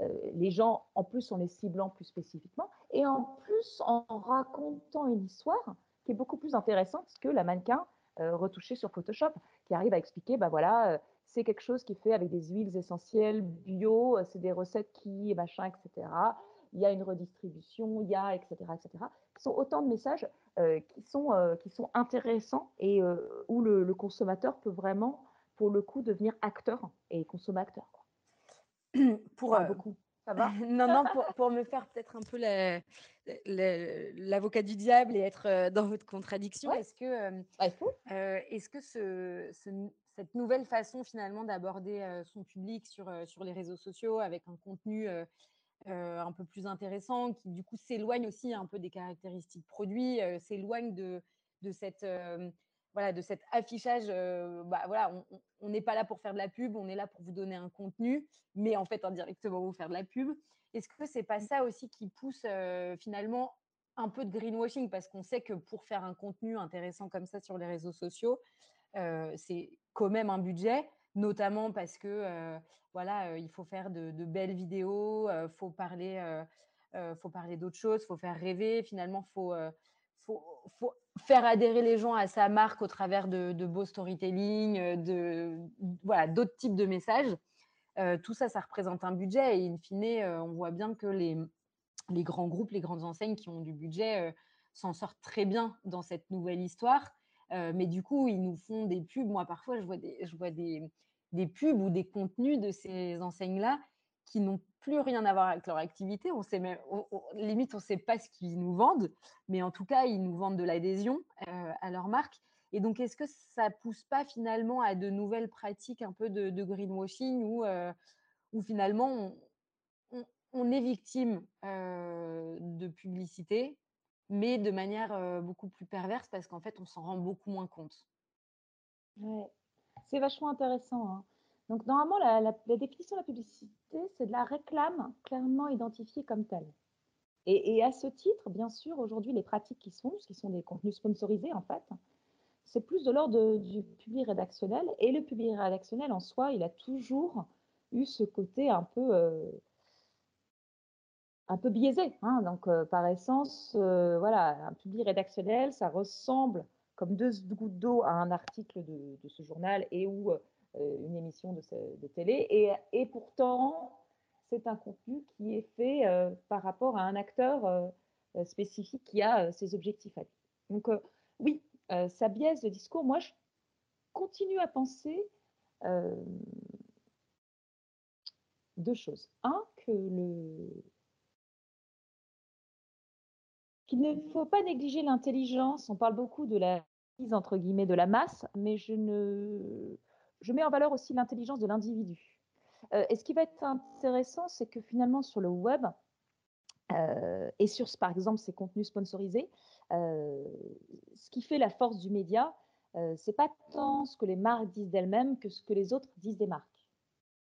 les gens, en plus, en les ciblant plus spécifiquement, et en plus en racontant une histoire qui est beaucoup plus intéressante que la mannequin euh, retouché sur Photoshop, qui arrive à expliquer, bah voilà, euh, c'est quelque chose qui est fait avec des huiles essentielles bio, euh, c'est des recettes qui, machin, etc. Il y a une redistribution, il y a, etc., etc. Ce sont autant de messages qui, sont, qui sont intéressants et où le, consommateur peut vraiment, pour le coup, devenir acteur et consommateur. Pour, beaucoup. Ça va? Non, non, pour, pour me faire peut-être un peu l'avocat du diable et être dans votre contradiction, est-ce que, ah, est-ce que ce, cette nouvelle façon finalement d'aborder son public sur, sur les réseaux sociaux avec un contenu un peu plus intéressant, qui du coup s'éloigne aussi un peu des caractéristiques produits, s'éloigne de, de cette voilà, de cet affichage. bah, voilà, on n'est pas là pour faire de la pub, on est là pour vous donner un contenu, mais en fait indirectement vous faire de la pub. Est-ce que c'est pas ça aussi qui pousse finalement un peu de greenwashing? Parce qu'on sait que pour faire un contenu intéressant comme ça sur les réseaux sociaux, c'est quand même un budget, notamment parce que voilà, il faut faire de, belles vidéos, faut parler, faut parler d'autres choses, faut faire rêver. Finalement, faut faut, faut faire adhérer les gens à sa marque au travers de, beaux storytelling, euh, de voilà d'autres types de messages. Euh, tout ça, ça représente un budget et in fine, euh, on voit bien que les, les grands groupes, les grandes enseignes qui ont du budget s'en sortent très bien dans cette nouvelle histoire. mais du coup, ils nous font des pubs. Moi, parfois, je vois des, je vois des, des pubs ou des contenus de ces enseignes-là qui n'ont plus rien à voir avec leur activité. On sait même, limite, on ne sait pas ce qu'ils nous vendent, mais en tout cas, ils nous vendent de l'adhésion euh, à leur marque. Et donc, est-ce que ça pousse pas finalement à de nouvelles pratiques un peu de, greenwashing où, euh, finalement on, est victime euh, de publicité, mais de manière beaucoup plus perverse parce qu'en fait, on s'en rend beaucoup moins compte? Ouais. C'est vachement intéressant. Hein. Donc, normalement, la, définition de la publicité, c'est de la réclame clairement identifiée comme telle. Et, à ce titre, bien sûr, aujourd'hui, les pratiques qui sont, qui sont des contenus sponsorisés, en fait, c'est plus de l'ordre du public rédactionnel. Et le public rédactionnel, en soi, il a toujours eu ce côté un peu, euh, biaisé. Hein. Donc, euh, par essence, euh, voilà, un public rédactionnel, ça ressemble comme deux gouttes d'eau à un article de, de, ce journal et où une émission de, télé. Et, et pourtant, c'est un contenu qui est fait euh, par rapport à un acteur euh, spécifique qui a ses objectifs à lui. Donc oui, ça biaise le discours. Moi, je continue à penser deux choses. Un, que le qu'il ne faut pas négliger l'intelligence. On parle beaucoup de la entre guillemets de la masse, mais je ne je mets en valeur aussi l'intelligence de l'individu. Euh, et ce qui va être intéressant, c'est que finalement sur le web euh, et sur, par exemple, ces contenus sponsorisés, euh, ce qui fait la force du média, c'est pas tant ce que les marques disent d'elles-mêmes que ce que les autres disent des marques.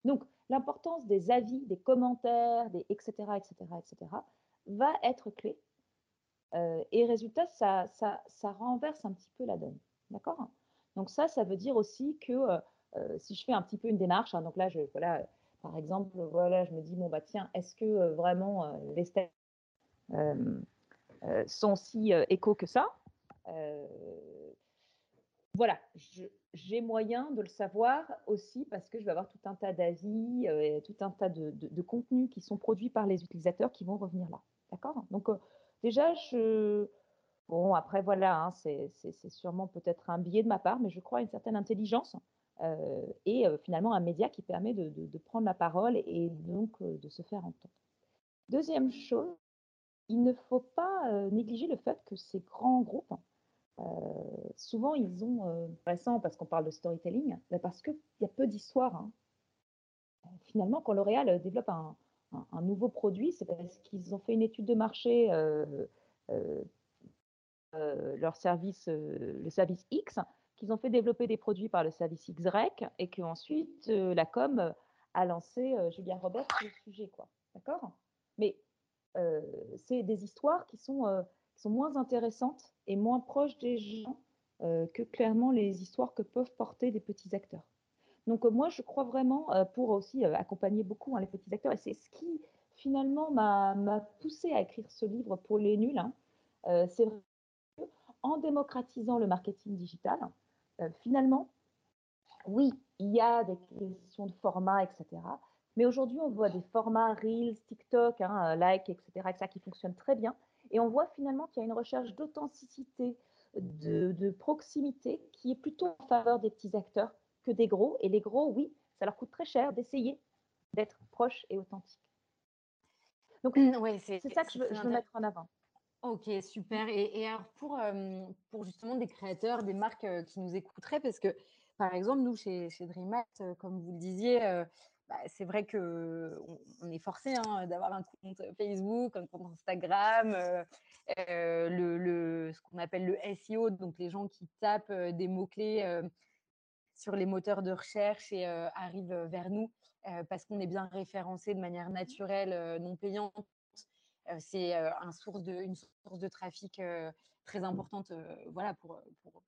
Donc, l'importance des avis, des commentaires, des etc., etc., etc., va être clé. et résultat, ça, ça, ça renverse un petit peu la donne. D'accord? Donc ça, ça veut dire aussi que si je fais un petit peu une démarche, hein, donc là, voilà, par exemple, voilà, je me dis, bon, bah tiens, est-ce que euh, vraiment euh, les stèles sont si éco que ça? Voilà, j'ai moyen de le savoir aussi parce que je vais avoir tout un tas d'avis et tout un tas de, contenus qui sont produits par les utilisateurs qui vont revenir là. D'accord? Donc, déjà, je. Bon, après, voilà, hein, c'est sûrement peut-être un biais de ma part, mais je crois à une certaine intelligence euh, et euh, finalement un média qui permet de, prendre la parole et donc euh, de se faire entendre. Deuxième chose, il ne faut pas négliger le fait que ces grands groupes, souvent ils ont, récent parce qu'on parle de storytelling, parce qu'il y a peu d'histoires. Hein. Finalement, quand L'Oréal développe un, nouveau produit, c'est parce qu'ils ont fait une étude de marché, leur service, le service X, qu'ils ont fait développer des produits par le service XREC et qu'ensuite euh, la com a lancé euh, Julia Roberts sur le sujet. D'accord? Mais euh, c'est des histoires qui sont, qui sont moins intéressantes et moins proches des gens que clairement les histoires que peuvent porter des petits acteurs. Donc moi, je crois vraiment, pour aussi accompagner beaucoup hein, les petits acteurs, et c'est ce qui finalement m'a poussé à écrire ce livre pour les nuls, hein, c'est en démocratisant le marketing digital, euh, finalement, oui, il y a des questions de format, etc. Mais aujourd'hui, on voit des formats Reels, TikTok, hein, Like, etc., etc., qui fonctionnent très bien. Et on voit finalement qu'il y a une recherche d'authenticité, de, de, proximité, qui est plutôt en faveur des petits acteurs que des gros. Et les gros, oui, ça leur coûte très cher d'essayer d'être proches et authentiques. Donc, c'est ça que je veux, mettre en avant. Ok, super. Et, alors pour, pour justement des créateurs, des marques qui nous écouteraient, parce que par exemple, nous, chez, chez comme vous le disiez, bah, c'est vrai qu'on on est forcé hein, d'avoir un compte Facebook, un compte Instagram, le, le, ce qu'on appelle le SEO, donc les gens qui tapent des mots-clés sur les moteurs de recherche et arrivent vers nous parce qu'on est bien référencé de manière naturelle, non payante. C'est un source de, une source de trafic très importante voilà, pour, pour,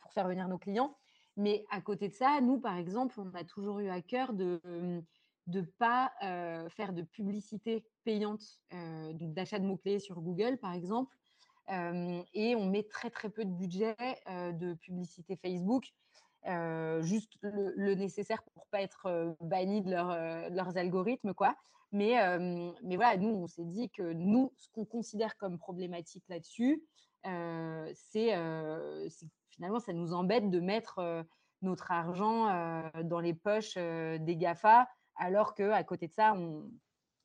pour, faire venir nos clients. Mais à côté de ça, nous, par exemple, on a toujours eu à cœur de ne pas faire de publicité payante, d'achat de mots-clés sur Google, par exemple. et on met très, très peu de budget de publicité Facebook. juste le, nécessaire pour pas être banni de, leurs algorithmes, quoi. Mais, mais voilà, nous, on s'est dit que nous, ce qu'on considère comme problématique là-dessus, c'est finalement, ça nous embête de mettre notre argent dans les poches des GAFA, alors qu'à côté de ça,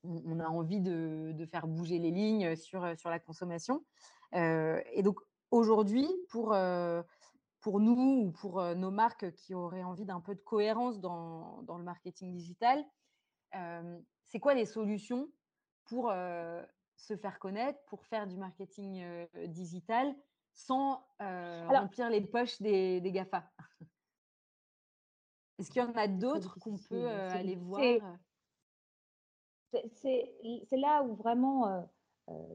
on, a envie de, faire bouger les lignes sur, sur la consommation. et donc, aujourd'hui, pour, pour nous ou pour nos marques qui auraient envie d'un peu de cohérence dans, dans le marketing digital, c'est quoi les solutions pour se faire connaître, pour faire du marketing digital sans remplir les poches des, des GAFA? Est-ce qu'il y en a d'autres qu'on peut aller voir C'est là où vraiment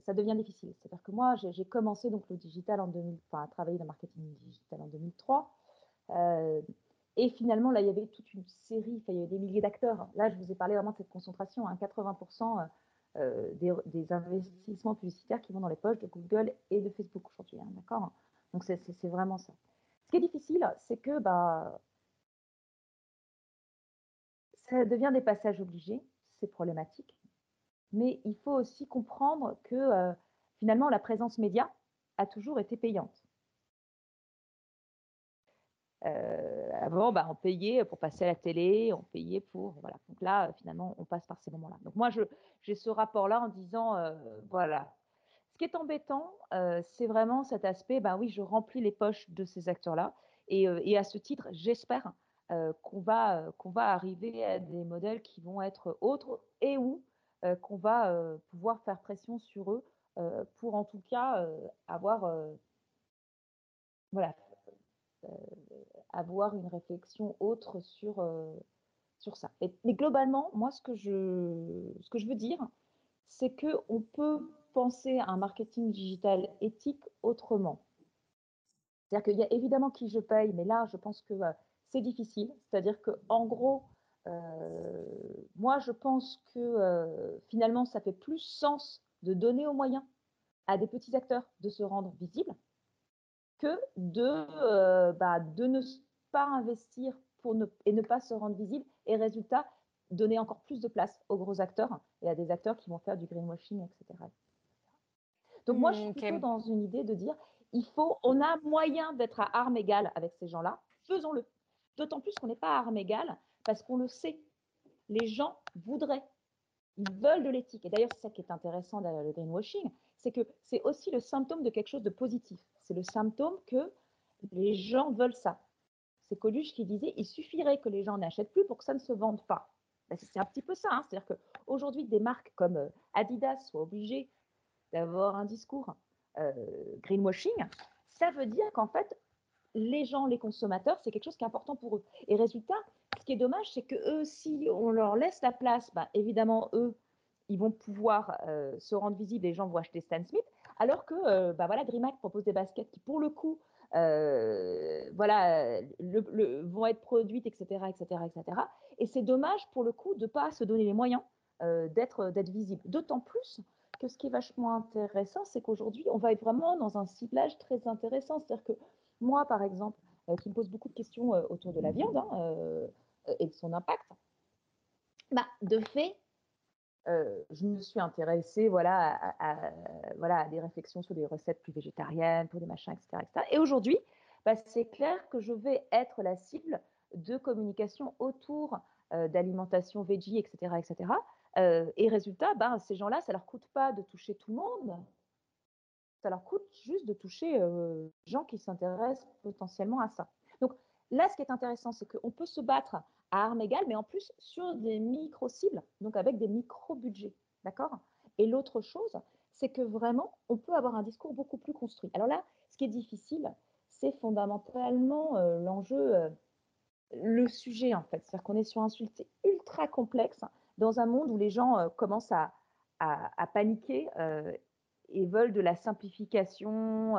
ça devient difficile. C'est-à-dire que moi, j'ai commencé donc le digital en 2000, enfin, à travailler dans le marketing digital en 2003. Et finalement, là, il y avait toute une série, il y avait des milliers d'acteurs. Là, je vous ai parlé vraiment de cette concentration, hein, 80% euh, des, investissements publicitaires qui vont dans les poches de Google et de Facebook aujourd'hui. Hein, d'accord? Donc, c'est vraiment ça. Ce qui est difficile, c'est que bah, ça devient des passages obligés, c'est problématique. Mais il faut aussi comprendre que euh, finalement, la présence média a toujours été payante. Euh, avant, bah, on payait pour passer à la télé, on payait pour. Voilà. Donc là, finalement, on passe par ces moments-là. Donc moi, j'ai ce rapport-là en disant euh, voilà. Ce qui est embêtant, euh, c'est vraiment cet aspect ben oui, je remplis les poches de ces acteurs-là. Et, et, à ce titre, j'espère qu'on va, qu'on va arriver à des modèles qui vont être autres et où qu'on va pouvoir faire pression sur eux pour en tout cas avoir voilà, avoir une réflexion autre sur, euh, sur ça. mais globalement, moi, ce que je, ce que je veux dire, c'est qu'on peut penser à un marketing digital éthique autrement. C'est-à-dire qu'il y a évidemment qui je paye, mais là, je pense que euh, c'est difficile. C'est-à-dire qu'en gros, euh, moi, je pense que finalement, ça fait plus sens de donner aux moyens à des petits acteurs de se rendre visibles que de, euh, bah, de ne pas investir pour ne, et ne pas se rendre visible et résultat, donner encore plus de place aux gros acteurs et à des acteurs qui vont faire du greenwashing, etc. Donc moi, je suis plutôt dans une idée de dire, il faut, on a moyen d'être à armes égales avec ces gens-là, faisons-le. D'autant plus qu'on n'est pas à armes égales parce qu'on le sait. Les gens voudraient, ils veulent de l'éthique. Et d'ailleurs, c'est ça qui est intéressant dans le greenwashing, c'est que c'est aussi le symptôme de quelque chose de positif. C'est le symptôme que les gens veulent ça. C'est Coluche qui disait il suffirait que les gens n'achètent plus pour que ça ne se vende pas. Ben, c'est un petit peu ça. Hein. C'est-à-dire qu'aujourd'hui, des marques comme euh, Adidas soient obligées d'avoir un discours euh, greenwashing. Ça veut dire qu'en fait, les gens, les consommateurs, c'est quelque chose qui est important pour eux. Et résultat, ce qui est dommage, c'est que eux, si on leur laisse la place, ben, évidemment, eux, ils vont pouvoir euh, se rendre visibles, les gens vont acheter Stan Smith, alors que euh, bah DreamHack propose des baskets qui, pour le coup, euh, voilà, vont être produites, etc., etc., etc. Et c'est dommage, pour le coup, de ne pas se donner les moyens d'être d'être visible. D'autant plus que ce qui est vachement intéressant, c'est qu'aujourd'hui, on va être vraiment dans un ciblage très intéressant. C'est-à-dire que moi, par exemple, qui me pose beaucoup de questions autour de la viande hein, et de son impact, bah, de fait, euh, je me suis intéressée voilà, à, voilà, à des réflexions sur des recettes plus végétariennes, pour des machins, etc. Et aujourd'hui, bah, c'est clair que je vais être la cible de communication autour euh, d'alimentation veggie, etc., etc., et résultat, ben, ces gens-là, ça ne leur coûte pas de toucher tout le monde, ça leur coûte juste de toucher les gens qui s'intéressent potentiellement à ça. Donc là, ce qui est intéressant, c'est qu'on peut se battre à armes égales, mais en plus sur des micro-cibles, donc avec des micro-budgets. D'accord? Et l'autre chose, c'est que vraiment, on peut avoir un discours beaucoup plus construit. Alors là, ce qui est difficile, c'est fondamentalement l'enjeu, le sujet en fait. C'est-à-dire qu'on est sur un sujet ultra complexe dans un monde où les gens commencent à, à, paniquer et veulent de la simplification,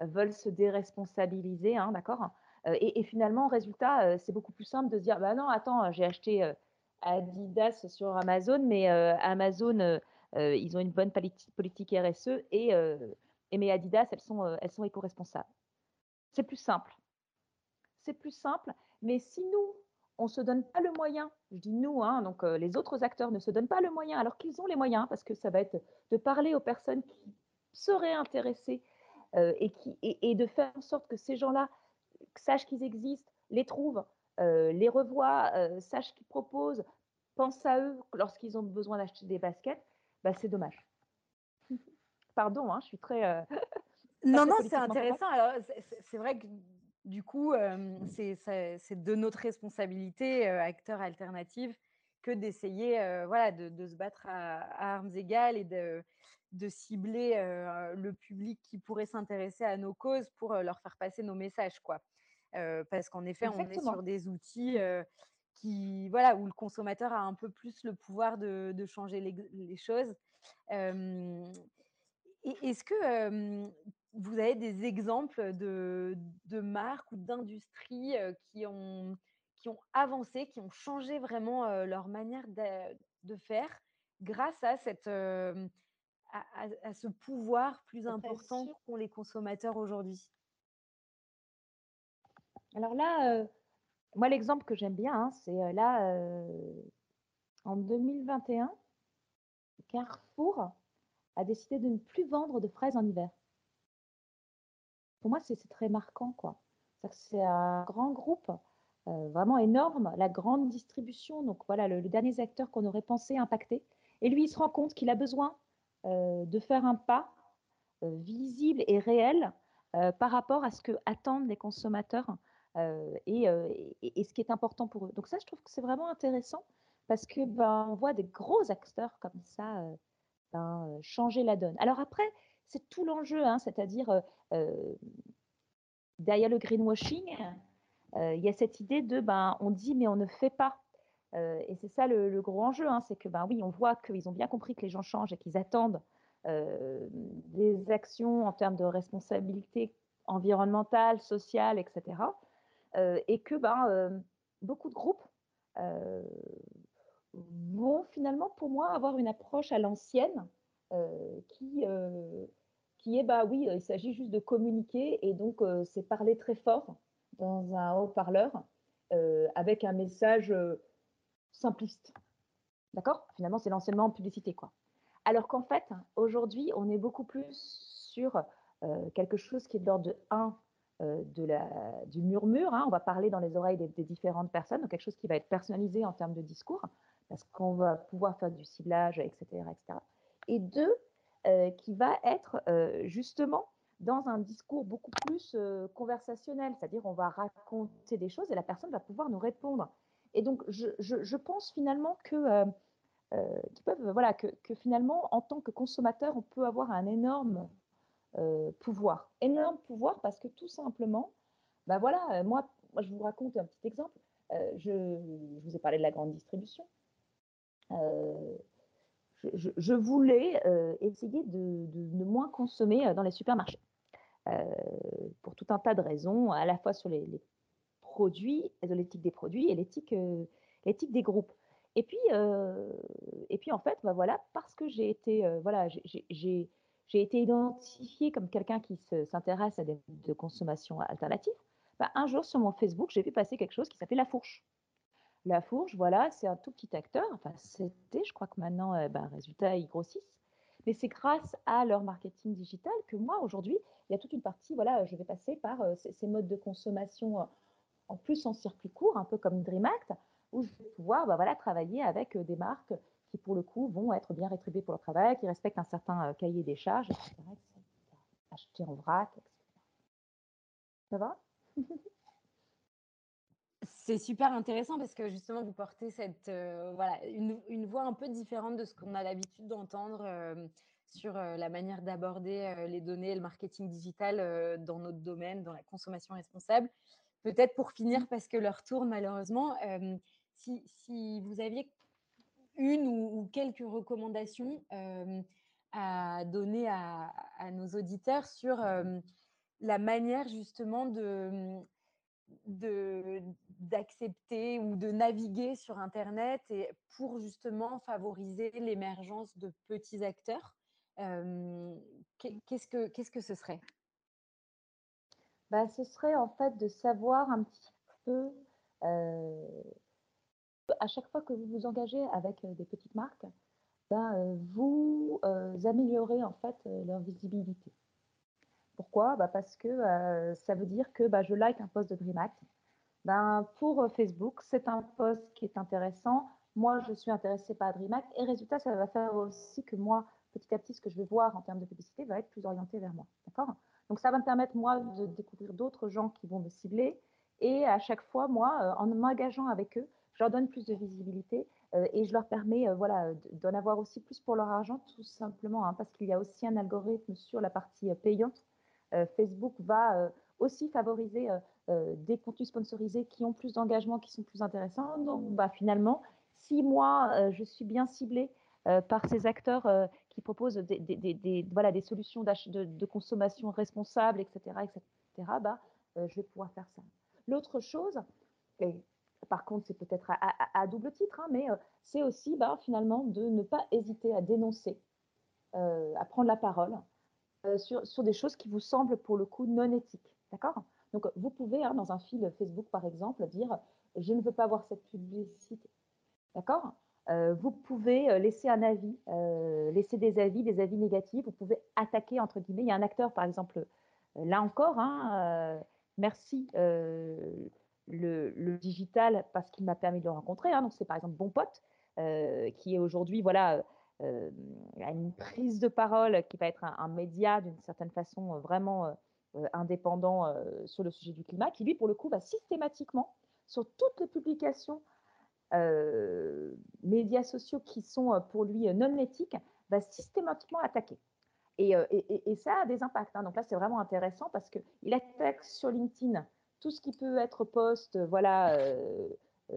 veulent se déresponsabiliser, hein, d'accord? Et, finalement, résultat, c'est beaucoup plus simple de se dire, bah non, attends, j'ai acheté Adidas sur Amazon, mais Amazon, ils ont une bonne politique RSE et, et mes Adidas, elles sont, elles sont éco-responsables. C'est plus simple. C'est plus simple, mais si nous, on ne se donne pas le moyen, je dis nous, hein, donc les autres acteurs ne se donnent pas le moyen alors qu'ils ont les moyens, parce que ça va être de parler aux personnes qui seraient intéressées et, qui, et, de faire en sorte que ces gens-là sachent qu'ils existent, les trouvent, les revoient, sachent qu'ils proposent, pensent à eux lorsqu'ils ont besoin d'acheter des baskets, bah, c'est dommage. Pardon, hein, je suis très... non, non, c'est intéressant. Alors, c'est vrai que du coup, c'est de notre responsabilité, acteurs alternatifs, que d'essayer voilà, de, se battre à, armes égales et de, de cibler le public qui pourrait s'intéresser à nos causes pour leur faire passer nos messages. Quoi. Parce qu'en effet, on est sur des outils qui, voilà, où le consommateur a un peu plus le pouvoir de, changer les, choses. Est-ce que vous avez des exemples de, marques ou d'industries qui ont, qui ont avancé, qui ont changé vraiment leur manière de, faire grâce à, cette, à, ce pouvoir plus important qu'ont les consommateurs aujourd'hui? Alors là, moi l'exemple que j'aime bien, hein, c'est là, en 2021, Carrefour a décidé de ne plus vendre de fraises en hiver pour moi, c'est très marquant. quoi. C'est un grand groupe, euh, vraiment énorme, la grande distribution. Donc voilà, le, dernier acteur qu'on aurait pensé impacter. Et lui, il se rend compte qu'il a besoin euh, de faire un pas euh, visible et réel par rapport à ce que attendent les consommateurs et, ce qui est important pour eux. Donc ça, je trouve que c'est vraiment intéressant parce que ben, on voit des gros acteurs comme ça ben, changer la donne. Alors après, c'est tout l'enjeu, hein, c'est-à-dire derrière le greenwashing, il y a cette idée de ben, on dit mais on ne fait pas. et c'est ça le, gros enjeu, hein, c'est que ben oui, on voit qu'ils ont bien compris que les gens changent et qu'ils attendent des actions en termes de responsabilité environnementale, sociale, etc. et que ben, beaucoup de groupes vont finalement, pour moi, avoir une approche à l'ancienne qui qui est, bah oui, il s'agit juste de communiquer et donc c'est parler très fort dans un haut-parleur avec un message simpliste. D'accord? Finalement, c'est l'enseignement en publicité, quoi. Alors qu'en fait, aujourd'hui, on est beaucoup plus sur quelque chose qui est de l'ordre de 1, de la, du murmure. Hein. on va parler dans les oreilles des, différentes personnes, donc quelque chose qui va être personnalisé en termes de discours, parce qu'on va pouvoir faire du ciblage, etc. etc. Et deux, euh, qui va être euh, justement dans un discours beaucoup plus euh, conversationnel, c'est-à-dire on va raconter des choses et la personne va pouvoir nous répondre. Et donc je, pense finalement que, peuvent, voilà, que, finalement en tant que consommateur, on peut avoir un énorme pouvoir, énorme pouvoir parce que tout simplement, ben voilà, moi, moi je vous raconte un petit exemple. Je, je, vous ai parlé de la grande distribution je, voulais euh, essayer de, de, moins consommer euh, dans les supermarchés. Euh, pour tout un tas de raisons, à la fois sur les, produits, l'éthique des produits et l'éthique l'éthique des groupes. Et puis, et puis en fait, bah voilà, parce que j'ai été, voilà, j'ai été identifiée comme quelqu'un qui s'intéresse à des de consommation alternative, bah un jour sur mon Facebook, j'ai vu passer quelque chose qui s'appelait La Fourche. La Fourche, voilà, c'est un tout petit acteur. Enfin, c'était, je crois que maintenant, euh, ben, résultat, ils grossissent. Mais c'est grâce à leur marketing digital que moi, aujourd'hui, il y a toute une partie, voilà, je vais passer par euh, ces, modes de consommation euh, en plus en circuit court, un peu comme DreamAct, où je vais pouvoir ben, voilà, travailler avec des marques qui pour le coup vont être bien rétribués pour leur travail, qui respectent un certain cahier des charges, etc. Acheter en vrac, etc. Ça va? C'est super intéressant parce que justement, vous portez cette, voilà, une, une, voix un peu différente de ce qu'on a l'habitude d'entendre sur la manière d'aborder les données et le marketing digital dans notre domaine, dans la consommation responsable. Peut-être pour finir, parce que leur tourne malheureusement, si, si, vous aviez une ou, quelques recommandations à donner à, nos auditeurs sur la manière justement de d'accepter ou de naviguer sur Internet et pour justement favoriser l'émergence de petits acteurs. qu'est-ce, que, qu'est-ce que ce serait? Bah, Ce serait en fait de savoir un petit peu, à chaque fois que vous vous engagez avec des petites marques, bah, vous améliorez en fait leur visibilité. Pourquoi? Bah Parce que euh, ça veut dire que bah, je like un post de DreamHack. Ben, pour euh, Facebook, c'est un post qui est intéressant. Moi, je suis intéressée par DreamHack. Et résultat, ça va faire aussi que moi, petit à petit, ce que je vais voir en termes de publicité va être plus orienté vers moi. D'accord? Donc, ça va me permettre, moi, de découvrir d'autres gens qui vont me cibler. Et à chaque fois, moi, euh, en m'engageant avec eux, je leur donne plus de visibilité et je leur permets voilà, d'en avoir aussi plus pour leur argent, tout simplement, hein, parce qu'il y a aussi un algorithme sur la partie payante euh, Facebook va euh, aussi favoriser euh, des contenus sponsorisés qui ont plus d'engagement, qui sont plus intéressants. Donc, bah, finalement, si moi, je suis bien ciblée par ces acteurs qui proposent des, voilà, des solutions de, de, consommation responsable, etc., etc. Bah, je vais pouvoir faire ça. L'autre chose, et par contre c'est peut-être à, double titre, hein, mais c'est aussi bah, finalement de ne pas hésiter à dénoncer, à prendre la parole, euh, sur, des choses qui vous semblent pour le coup non éthiques. D'accord? Donc, vous pouvez, hein, dans un fil Facebook par exemple, dire Je ne veux pas voir cette publicité. D'accord? Euh, Vous pouvez euh, laisser un avis, laisser des avis, des avis négatifs. Vous pouvez attaquer, entre guillemets. Il y a un acteur, par exemple, là encore, hein, merci. Le, digital parce qu'il m'a permis de le rencontrer. Hein. donc c'est par exemple Bon Pote qui est aujourd'hui voilà euh, une prise de parole qui va être un, média d'une certaine façon euh, vraiment euh, indépendant sur le sujet du climat, qui lui, pour le coup, va systématiquement, sur toutes les publications médias sociaux qui sont pour lui non éthiques, va systématiquement attaquer. Et, et, ça a des impacts. Hein. Donc là, c'est vraiment intéressant parce qu'il attaque sur LinkedIn tout ce qui peut être post, voilà,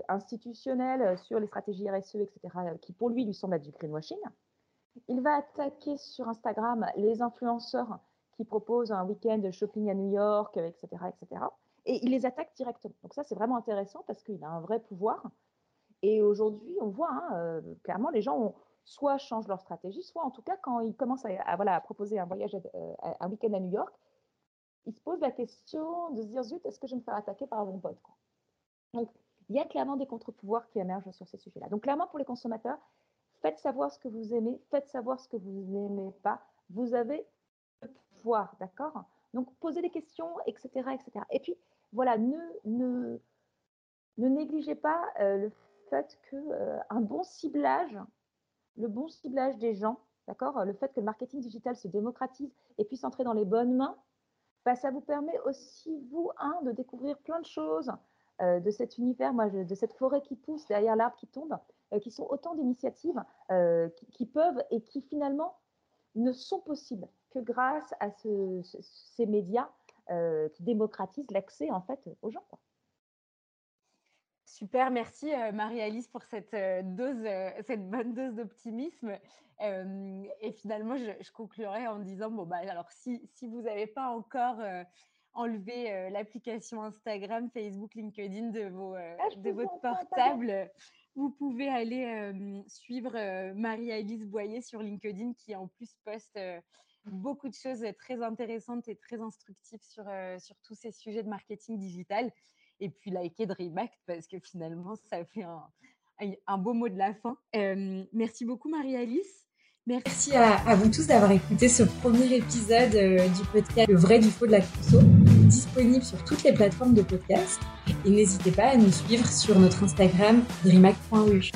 institutionnel sur les stratégies RSE, etc., qui pour lui lui semble être du greenwashing. Il va attaquer sur Instagram les influenceurs qui proposent un week-end de shopping à New York, etc., etc. Et il les attaque directement. Donc ça, c'est vraiment intéressant parce qu'il a un vrai pouvoir. Et aujourd'hui, on voit hein, euh, clairement, les gens ont, soit changent leur stratégie, soit en tout cas, quand ils commencent à, voilà, proposer un voyage, euh, un week-end à New York, ils se posent la question de se dire, zut, est-ce que je vais me faire attaquer par bon pote Donc, il y a clairement des contre-pouvoirs qui émergent sur ces sujets-là. Donc, clairement, pour les consommateurs, faites savoir ce que vous aimez, faites savoir ce que vous n'aimez pas. Vous avez le pouvoir, d'accord? Donc, posez des questions, etc., etc. Et puis, voilà, ne, négligez pas euh, le fait qu'un euh, bon ciblage, le bon ciblage des gens, d'accord? Le fait que le marketing digital se démocratise et puisse entrer dans les bonnes mains, bah, ça vous permet aussi, vous, un, de découvrir plein de choses, euh, de cet univers, moi, de cette forêt qui pousse derrière l'arbre qui tombe, euh, qui sont autant d'initiatives euh, qui, peuvent et qui finalement ne sont possibles que grâce à ces médias qui démocratisent l'accès en fait aux gens. Super, merci Marie-Alice pour cette dose, cette bonne dose d'optimisme. et finalement, je, conclurai en disant bon bah alors si, si vous n'avez pas encore enlever euh, l'application Instagram, Facebook, LinkedIn de, vos, euh, ah, de votre portable. Vous pouvez aller euh, suivre Marie-Alice Boyer sur LinkedIn qui en plus poste beaucoup de choses très intéressantes et très instructives sur, sur tous ces sujets de marketing digital. Et puis liker Dreamact parce que finalement, ça fait un, un beau mot de la fin. merci beaucoup Marie-Alice. Merci à, vous tous d'avoir écouté ce premier épisode du podcast Le vrai du faux de la conso disponible sur toutes les plateformes de podcast. Et n'hésitez pas à nous suivre sur notre Instagram dreamac.ru.